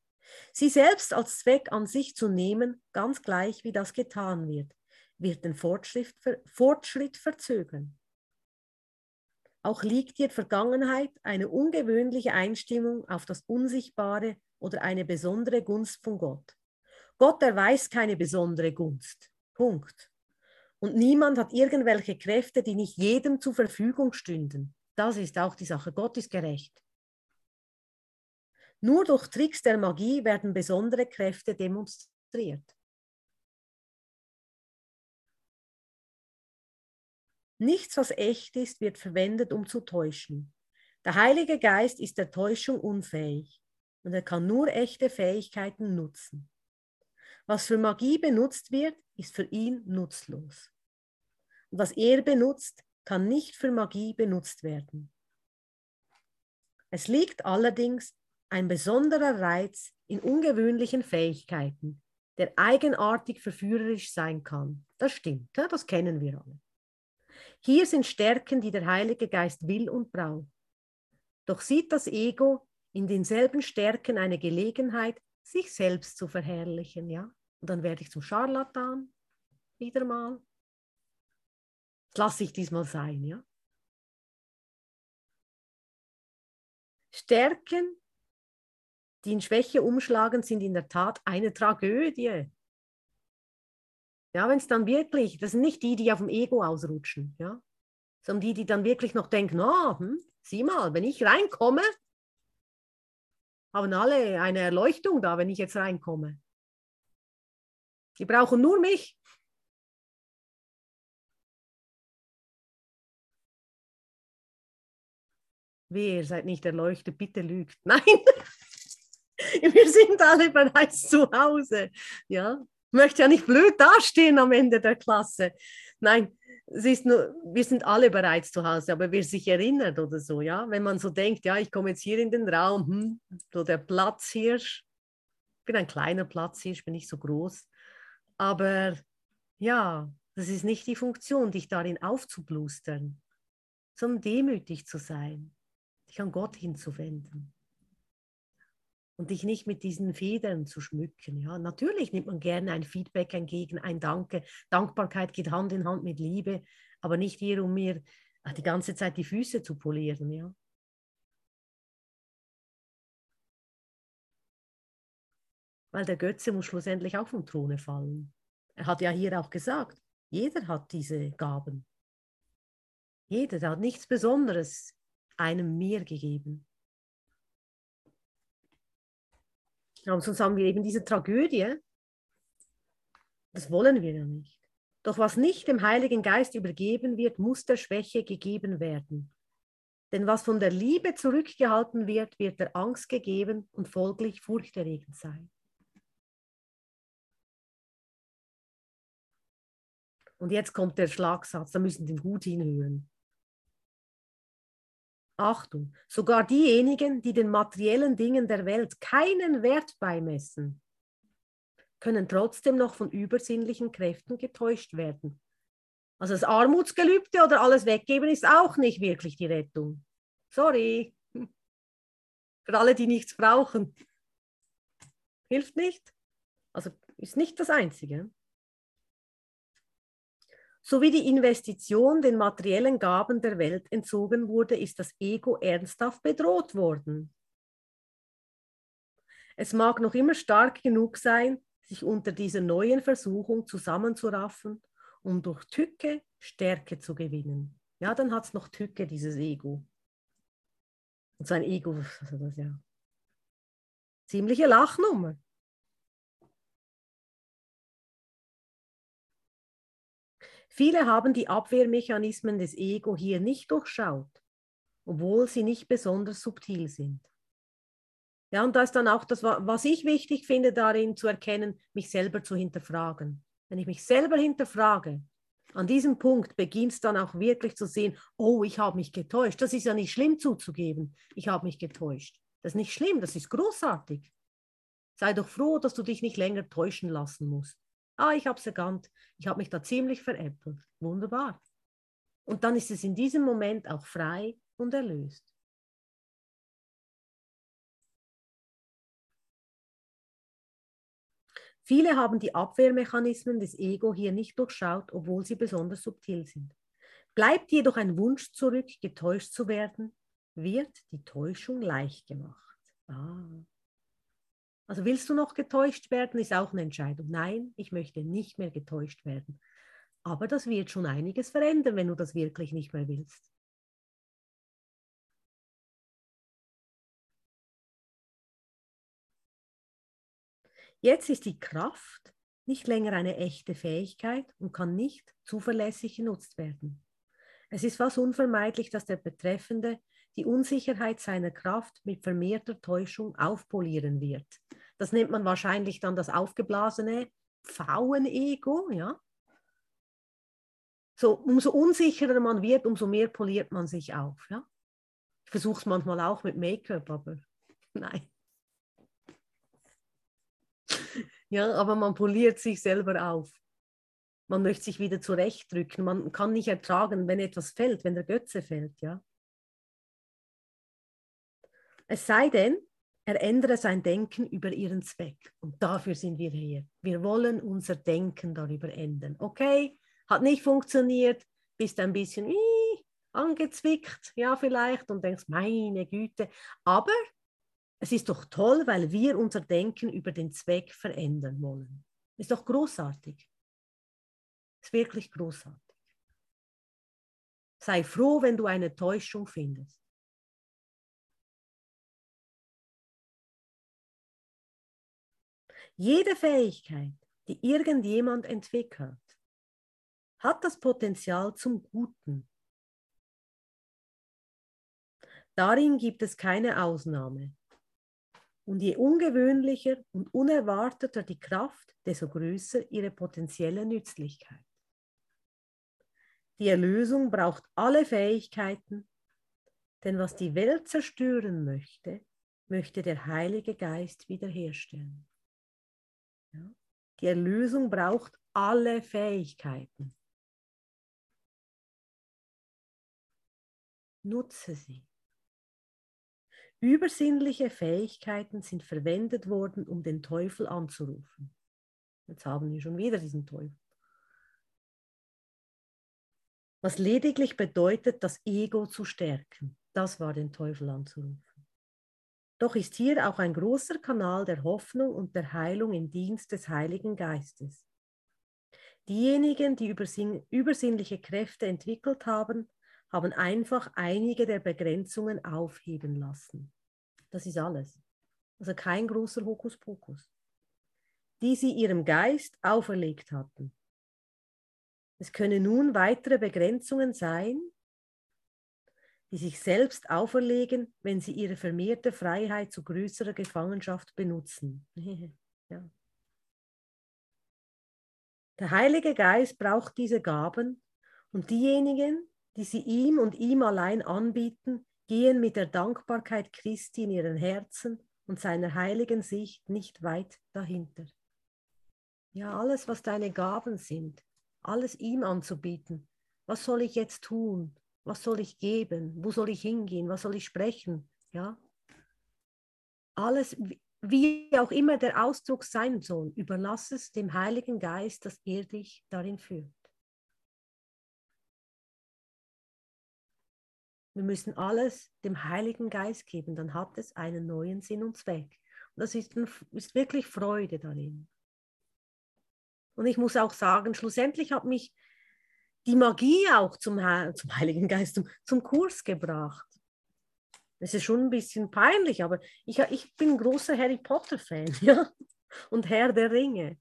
A: Sie selbst als Zweck an sich zu nehmen, ganz gleich wie das getan wird, wird den Fortschritt, Fortschritt verzögern. Auch liegt dir Vergangenheit eine ungewöhnliche Einstimmung auf das Unsichtbare oder eine besondere Gunst von Gott. Gott erweist keine besondere Gunst. Punkt. Und niemand hat irgendwelche Kräfte, die nicht jedem zur Verfügung stünden. Das ist auch die Sache. Gott ist gerecht. Nur durch Tricks der Magie werden besondere Kräfte demonstriert. Nichts, was echt ist, wird verwendet, um zu täuschen. Der Heilige Geist ist der Täuschung unfähig und er kann nur echte Fähigkeiten nutzen. Was für Magie benutzt wird, ist für ihn nutzlos was er benutzt, kann nicht für Magie benutzt werden. Es liegt allerdings ein besonderer Reiz in ungewöhnlichen Fähigkeiten, der eigenartig verführerisch sein kann. Das stimmt, das kennen wir alle. Hier sind Stärken, die der Heilige Geist will und braucht. Doch sieht das Ego in denselben Stärken eine Gelegenheit, sich selbst zu verherrlichen, ja? Und dann werde ich zum Scharlatan, wieder mal. Lasse ich diesmal sein, ja. Stärken, die in Schwäche umschlagen, sind in der Tat eine Tragödie. Ja, wenn es dann wirklich, das sind nicht die, die auf dem Ego ausrutschen, ja, sondern die, die dann wirklich noch denken, oh, hm, sieh mal, wenn ich reinkomme, haben alle eine Erleuchtung da, wenn ich jetzt reinkomme. Die brauchen nur mich. Wer seid nicht erleuchtet, bitte lügt. Nein, wir sind alle bereits zu Hause. Ja, möchte ja nicht blöd dastehen am Ende der Klasse. Nein, es nur, wir sind alle bereits zu Hause, aber wer sich erinnert oder so, ja, wenn man so denkt, ja, ich komme jetzt hier in den Raum, hm, so der Platzhirsch, ich bin ein kleiner Platzhirsch, bin nicht so groß, aber ja, das ist nicht die Funktion, dich darin aufzublustern, sondern demütig zu sein, dich an Gott hinzuwenden und dich nicht mit diesen Federn zu schmücken. Ja, natürlich nimmt man gerne ein Feedback entgegen, ein Danke. Dankbarkeit geht Hand in Hand mit Liebe, aber nicht hier, um mir die ganze Zeit die Füße zu polieren. Ja. Weil der Götze muss schlussendlich auch vom Throne fallen. Er hat ja hier auch gesagt, jeder hat diese Gaben. Jeder, der hat nichts Besonderes einem mir gegeben. Und sonst haben wir eben diese Tragödie. Das wollen wir ja nicht. Doch was nicht dem Heiligen Geist übergeben wird, muss der Schwäche gegeben werden. Denn was von der Liebe zurückgehalten wird, wird der Angst gegeben und folglich furchterregend sein. Und jetzt kommt der Schlagsatz, da müssen Sie gut hinhören. Achtung, sogar diejenigen, die den materiellen Dingen der Welt keinen Wert beimessen, können trotzdem noch von übersinnlichen Kräften getäuscht werden. Also das Armutsgelübde oder alles weggeben ist auch nicht wirklich die Rettung. Sorry. Für alle, die nichts brauchen. Hilft nicht. Also ist nicht das Einzige sowie die Investition den materiellen Gaben der Welt entzogen wurde, ist das Ego ernsthaft bedroht worden. Es mag noch immer stark genug sein, sich unter dieser neuen Versuchung zusammenzuraffen, um durch Tücke Stärke zu gewinnen. Ja, dann hat es noch Tücke, dieses Ego. Und sein Ego, also das ja ziemliche Lachnummer. Viele haben die Abwehrmechanismen des Ego hier nicht durchschaut, obwohl sie nicht besonders subtil sind. Ja, und da ist dann auch das, was ich wichtig finde, darin zu erkennen, mich selber zu hinterfragen. Wenn ich mich selber hinterfrage, an diesem Punkt beginnt es dann auch wirklich zu sehen, oh, ich habe mich getäuscht. Das ist ja nicht schlimm zuzugeben, ich habe mich getäuscht. Das ist nicht schlimm, das ist großartig. Sei doch froh, dass du dich nicht länger täuschen lassen musst. Ah, ich habe es erkannt. Ich habe mich da ziemlich veräppelt. Wunderbar. Und dann ist es in diesem Moment auch frei und erlöst. Viele haben die Abwehrmechanismen des Ego hier nicht durchschaut, obwohl sie besonders subtil sind. Bleibt jedoch ein Wunsch zurück, getäuscht zu werden, wird die Täuschung leicht gemacht. Ah. Also willst du noch getäuscht werden, ist auch eine Entscheidung. Nein, ich möchte nicht mehr getäuscht werden. Aber das wird schon einiges verändern, wenn du das wirklich nicht mehr willst. Jetzt ist die Kraft nicht länger eine echte Fähigkeit und kann nicht zuverlässig genutzt werden. Es ist fast unvermeidlich, dass der Betreffende die Unsicherheit seiner Kraft mit vermehrter Täuschung aufpolieren wird. Das nennt man wahrscheinlich dann das aufgeblasene Pfauenego, ja. So, umso unsicherer man wird, umso mehr poliert man sich auf, ja. Ich versuche es manchmal auch mit Make-up, aber nein. Ja, aber man poliert sich selber auf. Man möchte sich wieder zurechtdrücken. Man kann nicht ertragen, wenn etwas fällt, wenn der Götze fällt, ja. Es sei denn, er ändere sein Denken über ihren Zweck. Und dafür sind wir hier. Wir wollen unser Denken darüber ändern. Okay, hat nicht funktioniert, bist ein bisschen ii, angezwickt, ja vielleicht, und denkst, meine Güte. Aber es ist doch toll, weil wir unser Denken über den Zweck verändern wollen. Ist doch großartig. Ist wirklich großartig. Sei froh, wenn du eine Täuschung findest. Jede Fähigkeit, die irgendjemand entwickelt, hat das Potenzial zum Guten. Darin gibt es keine Ausnahme. Und je ungewöhnlicher und unerwarteter die Kraft, desto größer ihre potenzielle Nützlichkeit. Die Erlösung braucht alle Fähigkeiten, denn was die Welt zerstören möchte, möchte der Heilige Geist wiederherstellen. Die Erlösung braucht alle Fähigkeiten. Nutze sie. Übersinnliche Fähigkeiten sind verwendet worden, um den Teufel anzurufen. Jetzt haben wir schon wieder diesen Teufel. Was lediglich bedeutet, das Ego zu stärken. Das war den Teufel anzurufen. Doch ist hier auch ein großer Kanal der Hoffnung und der Heilung im Dienst des Heiligen Geistes. Diejenigen, die übersinnliche Kräfte entwickelt haben, haben einfach einige der Begrenzungen aufheben lassen. Das ist alles. Also kein großer Hokuspokus. Die sie ihrem Geist auferlegt hatten. Es können nun weitere Begrenzungen sein, die sich selbst auferlegen, wenn sie ihre vermehrte Freiheit zu größerer Gefangenschaft benutzen. ja. Der Heilige Geist braucht diese Gaben und diejenigen, die sie ihm und ihm allein anbieten, gehen mit der Dankbarkeit Christi in ihren Herzen und seiner heiligen Sicht nicht weit dahinter. Ja, alles, was deine Gaben sind, alles ihm anzubieten. Was soll ich jetzt tun? Was soll ich geben? Wo soll ich hingehen? Was soll ich sprechen? Ja, alles, wie auch immer der Ausdruck sein soll, überlass es dem Heiligen Geist, dass er dich darin führt. Wir müssen alles dem Heiligen Geist geben, dann hat es einen neuen Sinn und Zweck. Und das ist, ein, ist wirklich Freude darin. Und ich muss auch sagen, schlussendlich hat mich die Magie auch zum, zum Heiligen Geist, zum, zum Kurs gebracht. Das ist schon ein bisschen peinlich, aber ich, ich bin großer Harry Potter-Fan ja? und Herr der Ringe.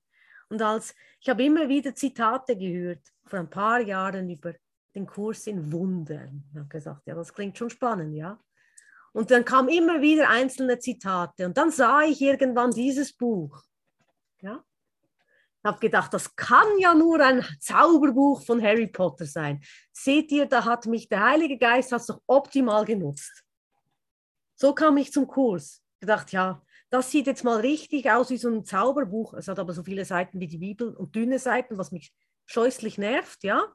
A: Und als ich habe immer wieder Zitate gehört, vor ein paar Jahren über den Kurs in Wundern. Ich habe gesagt, ja, das klingt schon spannend, ja. Und dann kamen immer wieder einzelne Zitate und dann sah ich irgendwann dieses Buch. Ja. Habe gedacht, das kann ja nur ein Zauberbuch von Harry Potter sein. Seht ihr, da hat mich der Heilige Geist hat doch optimal genutzt. So kam ich zum Kurs. Gedacht, ja, das sieht jetzt mal richtig aus wie so ein Zauberbuch. Es hat aber so viele Seiten wie die Bibel und dünne Seiten, was mich scheußlich nervt, ja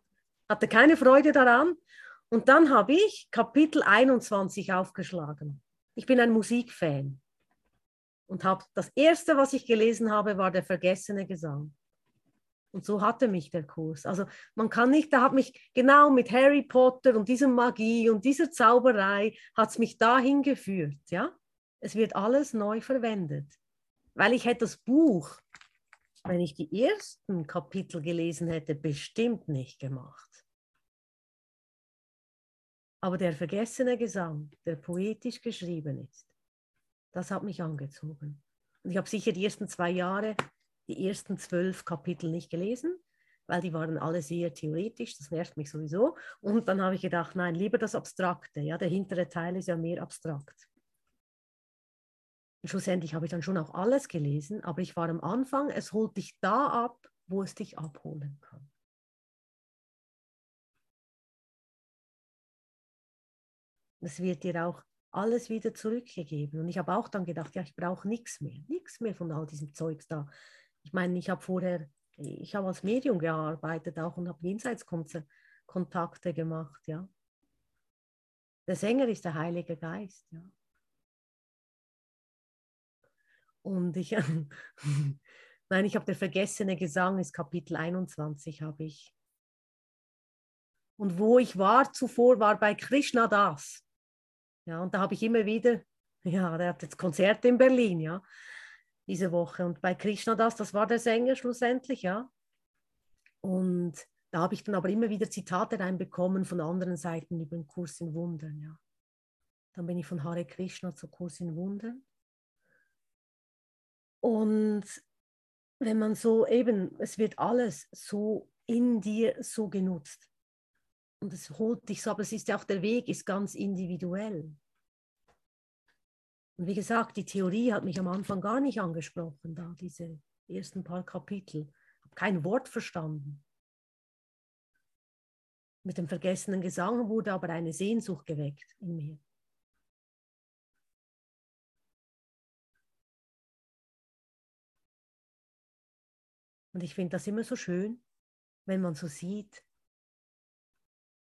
A: hatte keine Freude daran. Und dann habe ich Kapitel 21 aufgeschlagen. Ich bin ein Musikfan und habe das erste, was ich gelesen habe, war der vergessene Gesang. Und so hatte mich der Kurs. Also man kann nicht, da hat mich genau mit Harry Potter und dieser Magie und dieser Zauberei hat es mich dahin geführt. Ja, es wird alles neu verwendet, weil ich hätte das Buch, wenn ich die ersten Kapitel gelesen hätte, bestimmt nicht gemacht. Aber der vergessene Gesang, der poetisch geschrieben ist, das hat mich angezogen. Und ich habe sicher die ersten zwei Jahre, die ersten zwölf Kapitel nicht gelesen, weil die waren alle sehr theoretisch, das nervt mich sowieso. Und dann habe ich gedacht, nein, lieber das Abstrakte, ja, der hintere Teil ist ja mehr abstrakt. Und schlussendlich habe ich dann schon auch alles gelesen, aber ich war am Anfang, es holt dich da ab, wo es dich abholen kann. Es wird dir auch alles wieder zurückgegeben. Und ich habe auch dann gedacht, ja, ich brauche nichts mehr, nichts mehr von all diesem Zeugs da. Ich meine, ich habe vorher, ich habe als Medium gearbeitet auch und habe Jenseitskontakte gemacht, ja. Der Sänger ist der Heilige Geist, ja. Und ich, nein, ich habe der vergessene Gesang, ist Kapitel 21, habe ich. Und wo ich war zuvor, war bei Krishna das. Ja, und da habe ich immer wieder, ja, der hat jetzt Konzerte in Berlin, ja, diese Woche. Und bei Krishna das, das war der Sänger schlussendlich, ja. Und da habe ich dann aber immer wieder Zitate reinbekommen von anderen Seiten über den Kurs in Wundern, ja. Dann bin ich von Hare Krishna zu Kurs in Wundern. Und wenn man so eben, es wird alles so in dir so genutzt und es holt dich so, aber es ist ja auch der Weg, ist ganz individuell. Und wie gesagt, die Theorie hat mich am Anfang gar nicht angesprochen, da diese ersten paar Kapitel. Ich habe kein Wort verstanden. Mit dem vergessenen Gesang wurde aber eine Sehnsucht geweckt in mir. Und ich finde das immer so schön, wenn man so sieht,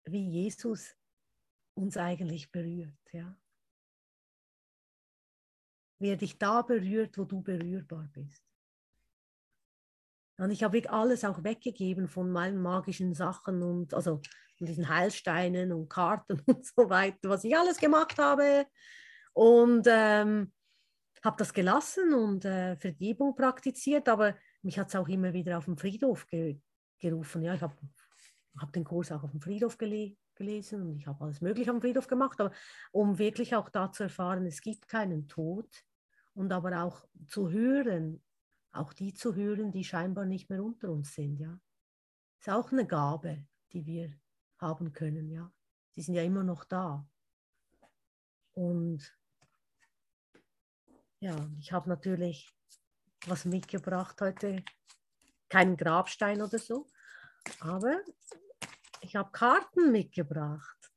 A: wie Jesus uns eigentlich berührt. Ja? Wie er dich da berührt, wo du berührbar bist. Und ich habe alles auch weggegeben von meinen magischen Sachen und also von diesen Heilsteinen und Karten und so weiter, was ich alles gemacht habe. Und ähm, habe das gelassen und äh, Vergebung praktiziert, aber mich hat es auch immer wieder auf den Friedhof ge gerufen. Ja, ich habe hab den Kurs auch auf dem Friedhof gele gelesen und ich habe alles Mögliche am Friedhof gemacht, aber um wirklich auch da zu erfahren, es gibt keinen Tod und aber auch zu hören, auch die zu hören, die scheinbar nicht mehr unter uns sind, ja. Ist auch eine Gabe, die wir haben können, ja. Die sind ja immer noch da. Und ja, ich habe natürlich was mitgebracht heute. Keinen Grabstein oder so, aber ich habe Karten mitgebracht.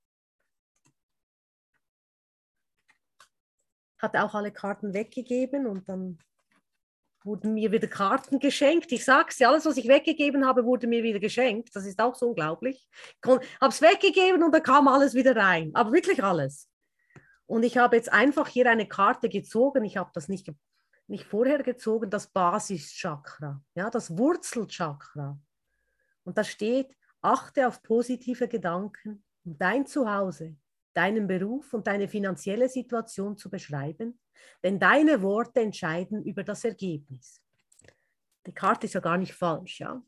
A: Hatte auch alle Karten weggegeben und dann wurden mir wieder Karten geschenkt. Ich sage es alles, was ich weggegeben habe, wurde mir wieder geschenkt. Das ist auch so unglaublich. Ich habe es weggegeben und da kam alles wieder rein. Aber wirklich alles. Und ich habe jetzt einfach hier eine Karte gezogen. Ich habe das nicht, nicht vorher gezogen, das Basischakra, ja, das Wurzelchakra. Und da steht, achte auf positive Gedanken, um dein Zuhause, deinen Beruf und deine finanzielle Situation zu beschreiben denn deine Worte entscheiden über das Ergebnis. Die Karte ist ja gar nicht falsch, ja.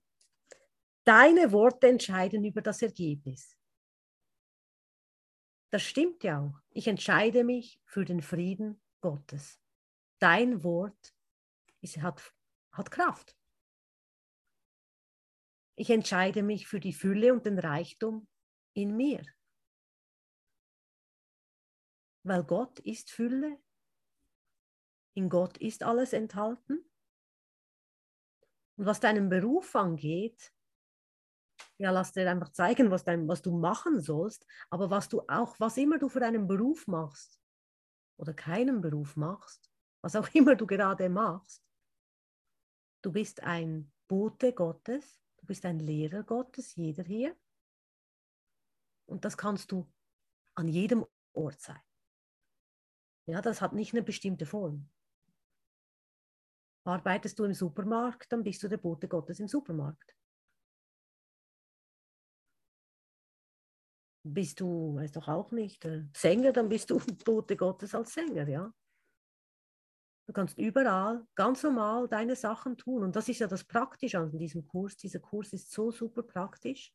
A: Deine Worte entscheiden über das Ergebnis. Das stimmt ja auch. Ich entscheide mich für den Frieden Gottes. Dein Wort ist, hat, hat Kraft. Ich entscheide mich für die Fülle und den Reichtum in mir. Weil Gott ist Fülle in Gott ist alles enthalten. Und was deinen Beruf angeht, ja, lass dir einfach zeigen, was, dein, was du machen sollst, aber was du auch, was immer du für einen Beruf machst oder keinen Beruf machst, was auch immer du gerade machst, du bist ein Bote Gottes, du bist ein Lehrer Gottes, jeder hier. Und das kannst du an jedem Ort sein. Ja, das hat nicht eine bestimmte Form. Arbeitest du im Supermarkt, dann bist du der Bote Gottes im Supermarkt. Bist du, weiß doch auch nicht, äh, Sänger, dann bist du Bote Gottes als Sänger, ja. Du kannst überall ganz normal deine Sachen tun. Und das ist ja das Praktische an diesem Kurs. Dieser Kurs ist so super praktisch.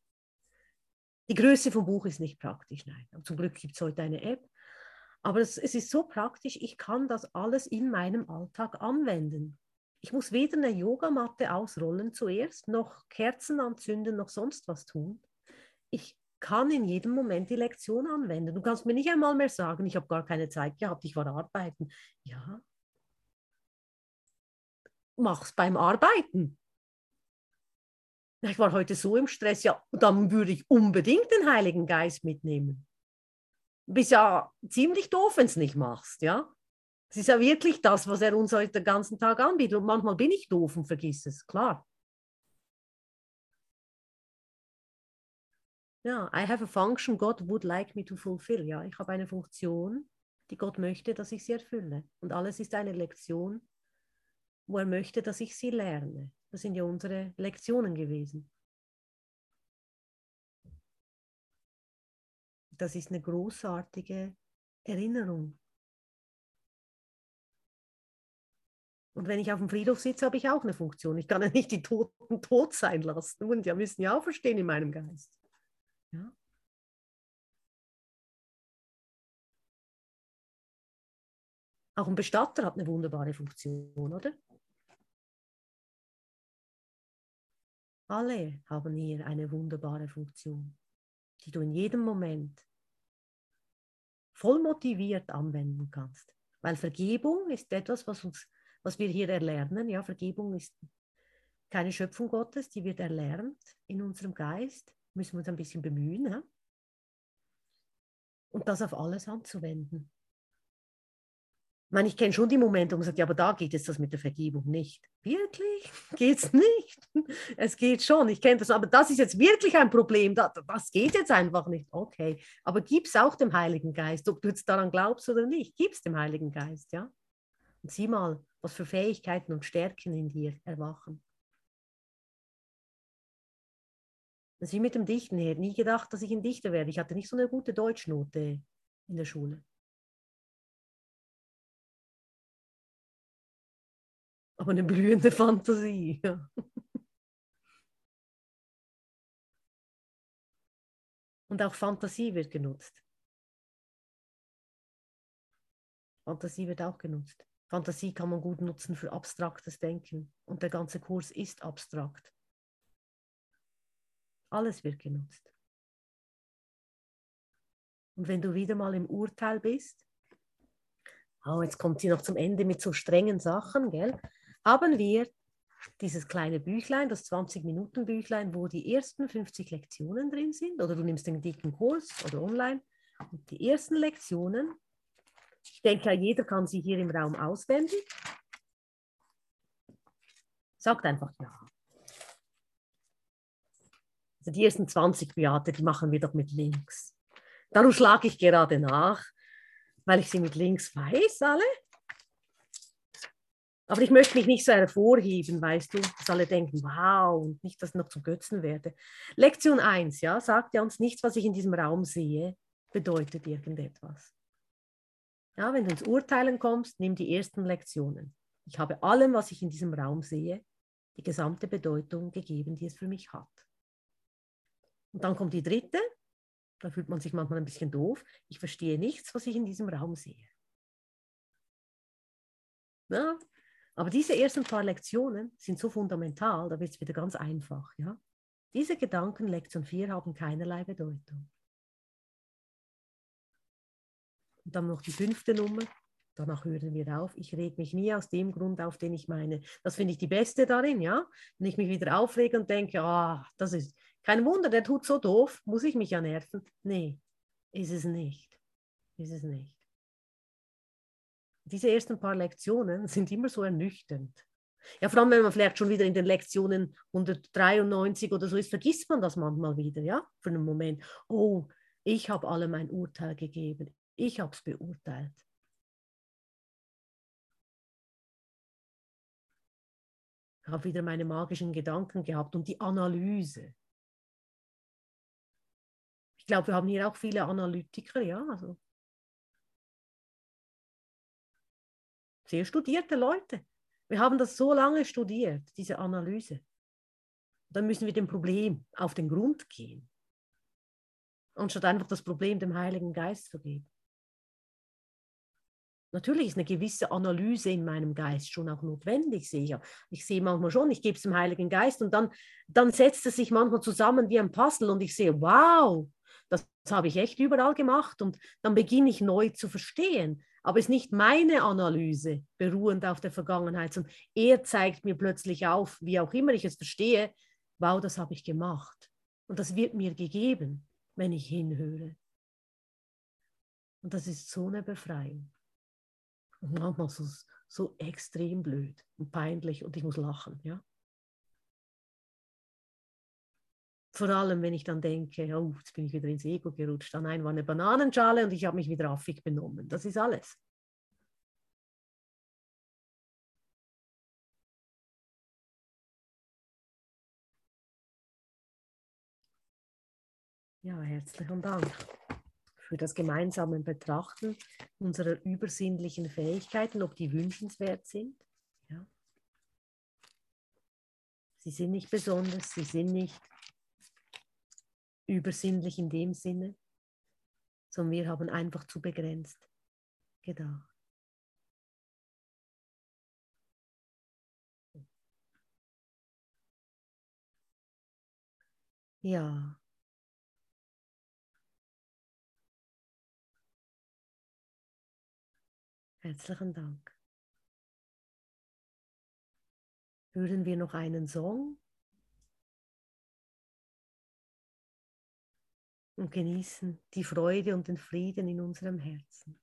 A: Die Größe vom Buch ist nicht praktisch, nein. Zum Glück gibt es heute eine App. Aber es, es ist so praktisch, ich kann das alles in meinem Alltag anwenden. Ich muss weder eine Yogamatte ausrollen zuerst, noch Kerzen anzünden, noch sonst was tun. Ich kann in jedem Moment die Lektion anwenden. Du kannst mir nicht einmal mehr sagen, ich habe gar keine Zeit gehabt, ich war arbeiten. Ja, mach's beim Arbeiten. Ich war heute so im Stress, ja, dann würde ich unbedingt den Heiligen Geist mitnehmen. Bist ja ziemlich doof, wenn es nicht machst, ja. Es ist ja wirklich das, was er uns heute den ganzen Tag anbietet. Und manchmal bin ich doof und vergiss es, klar. Ja, I have a function God would like me to fulfill. Ja, ich habe eine Funktion, die Gott möchte, dass ich sie erfülle. Und alles ist eine Lektion, wo er möchte, dass ich sie lerne. Das sind ja unsere Lektionen gewesen. Das ist eine großartige Erinnerung. Und wenn ich auf dem Friedhof sitze, habe ich auch eine Funktion. Ich kann ja nicht die Toten tot sein lassen. Und ja, müssen ja auch verstehen in meinem Geist. Ja? Auch ein Bestatter hat eine wunderbare Funktion, oder? Alle haben hier eine wunderbare Funktion, die du in jedem Moment voll motiviert anwenden kannst. Weil Vergebung ist etwas, was, uns, was wir hier erlernen. Ja, Vergebung ist keine Schöpfung Gottes, die wird erlernt in unserem Geist. Müssen wir uns ein bisschen bemühen. Ja? Und das auf alles anzuwenden. Ich meine, ich kenne schon die Momente, wo man sagt, ja, aber da geht es das mit der Vergebung nicht. Wirklich? Geht es nicht? Es geht schon, ich kenne das, aber das ist jetzt wirklich ein Problem. Das, das geht jetzt einfach nicht. Okay, aber gib es auch dem Heiligen Geist, ob du jetzt daran glaubst oder nicht. Gib es dem Heiligen Geist, ja? Und sieh mal, was für Fähigkeiten und Stärken in dir erwachen. Das ist wie mit dem Dichten her. Nie gedacht, dass ich ein Dichter werde. Ich hatte nicht so eine gute Deutschnote in der Schule. Aber eine blühende Fantasie. Ja. Und auch Fantasie wird genutzt. Fantasie wird auch genutzt. Fantasie kann man gut nutzen für abstraktes Denken. Und der ganze Kurs ist abstrakt. Alles wird genutzt. Und wenn du wieder mal im Urteil bist, oh, jetzt kommt sie noch zum Ende mit so strengen Sachen, gell? Haben wir dieses kleine Büchlein, das 20-Minuten-Büchlein, wo die ersten 50 Lektionen drin sind, oder du nimmst den dicken Kurs oder online. Und die ersten Lektionen, ich denke, jeder kann sie hier im Raum auswendig. Sagt einfach ja. Also die ersten 20 Beate, die machen wir doch mit links. Darum schlage ich gerade nach, weil ich sie mit links weiß, alle. Aber ich möchte mich nicht so hervorheben, weißt du, dass alle denken, wow, und nicht, dass ich noch zum Götzen werde. Lektion 1, ja, sagt ja uns nichts, was ich in diesem Raum sehe, bedeutet irgendetwas. Ja, wenn du ins Urteilen kommst, nimm die ersten Lektionen. Ich habe allem, was ich in diesem Raum sehe, die gesamte Bedeutung gegeben, die es für mich hat. Und dann kommt die dritte, da fühlt man sich manchmal ein bisschen doof. Ich verstehe nichts, was ich in diesem Raum sehe. Ja, aber diese ersten paar Lektionen sind so fundamental, da wird es wieder ganz einfach. Ja? Diese Gedanken, Lektion 4, haben keinerlei Bedeutung. Und dann noch die fünfte Nummer. Danach hören wir auf. Ich reg mich nie aus dem Grund auf, den ich meine. Das finde ich die beste darin, ja. Wenn ich mich wieder aufrege und denke, ah, das ist kein Wunder, der tut so doof, muss ich mich ja nerven. Nee, ist es nicht. Ist es nicht diese ersten paar Lektionen sind immer so ernüchternd. Ja, vor allem, wenn man vielleicht schon wieder in den Lektionen 193 oder so ist, vergisst man das manchmal wieder, ja, für einen Moment. Oh, ich habe alle mein Urteil gegeben. Ich habe es beurteilt. Ich habe wieder meine magischen Gedanken gehabt und die Analyse. Ich glaube, wir haben hier auch viele Analytiker, ja, also sehr studierte Leute. Wir haben das so lange studiert, diese Analyse. Dann müssen wir dem Problem auf den Grund gehen, anstatt einfach das Problem dem Heiligen Geist zu geben. Natürlich ist eine gewisse Analyse in meinem Geist schon auch notwendig, sehe ich. Ich sehe manchmal schon, ich gebe es dem Heiligen Geist und dann, dann setzt es sich manchmal zusammen wie ein Puzzle und ich sehe, wow, das habe ich echt überall gemacht und dann beginne ich neu zu verstehen. Aber es ist nicht meine Analyse beruhend auf der Vergangenheit, sondern er zeigt mir plötzlich auf, wie auch immer ich es verstehe, wow, das habe ich gemacht. Und das wird mir gegeben, wenn ich hinhöre. Und das ist so eine Befreiung. Und manchmal so, so extrem blöd und peinlich und ich muss lachen, ja. Vor allem, wenn ich dann denke, oh, jetzt bin ich wieder ins Ego gerutscht. Dann ein war eine Bananenschale und ich habe mich wieder affig benommen. Das ist alles. Ja, herzlichen Dank für das gemeinsame Betrachten unserer übersinnlichen Fähigkeiten, ob die wünschenswert sind. Ja. Sie sind nicht besonders, sie sind nicht übersinnlich in dem Sinne, sondern wir haben einfach zu begrenzt gedacht. Ja. Herzlichen Dank. Hören wir noch einen Song und genießen die Freude und den Frieden in unserem Herzen.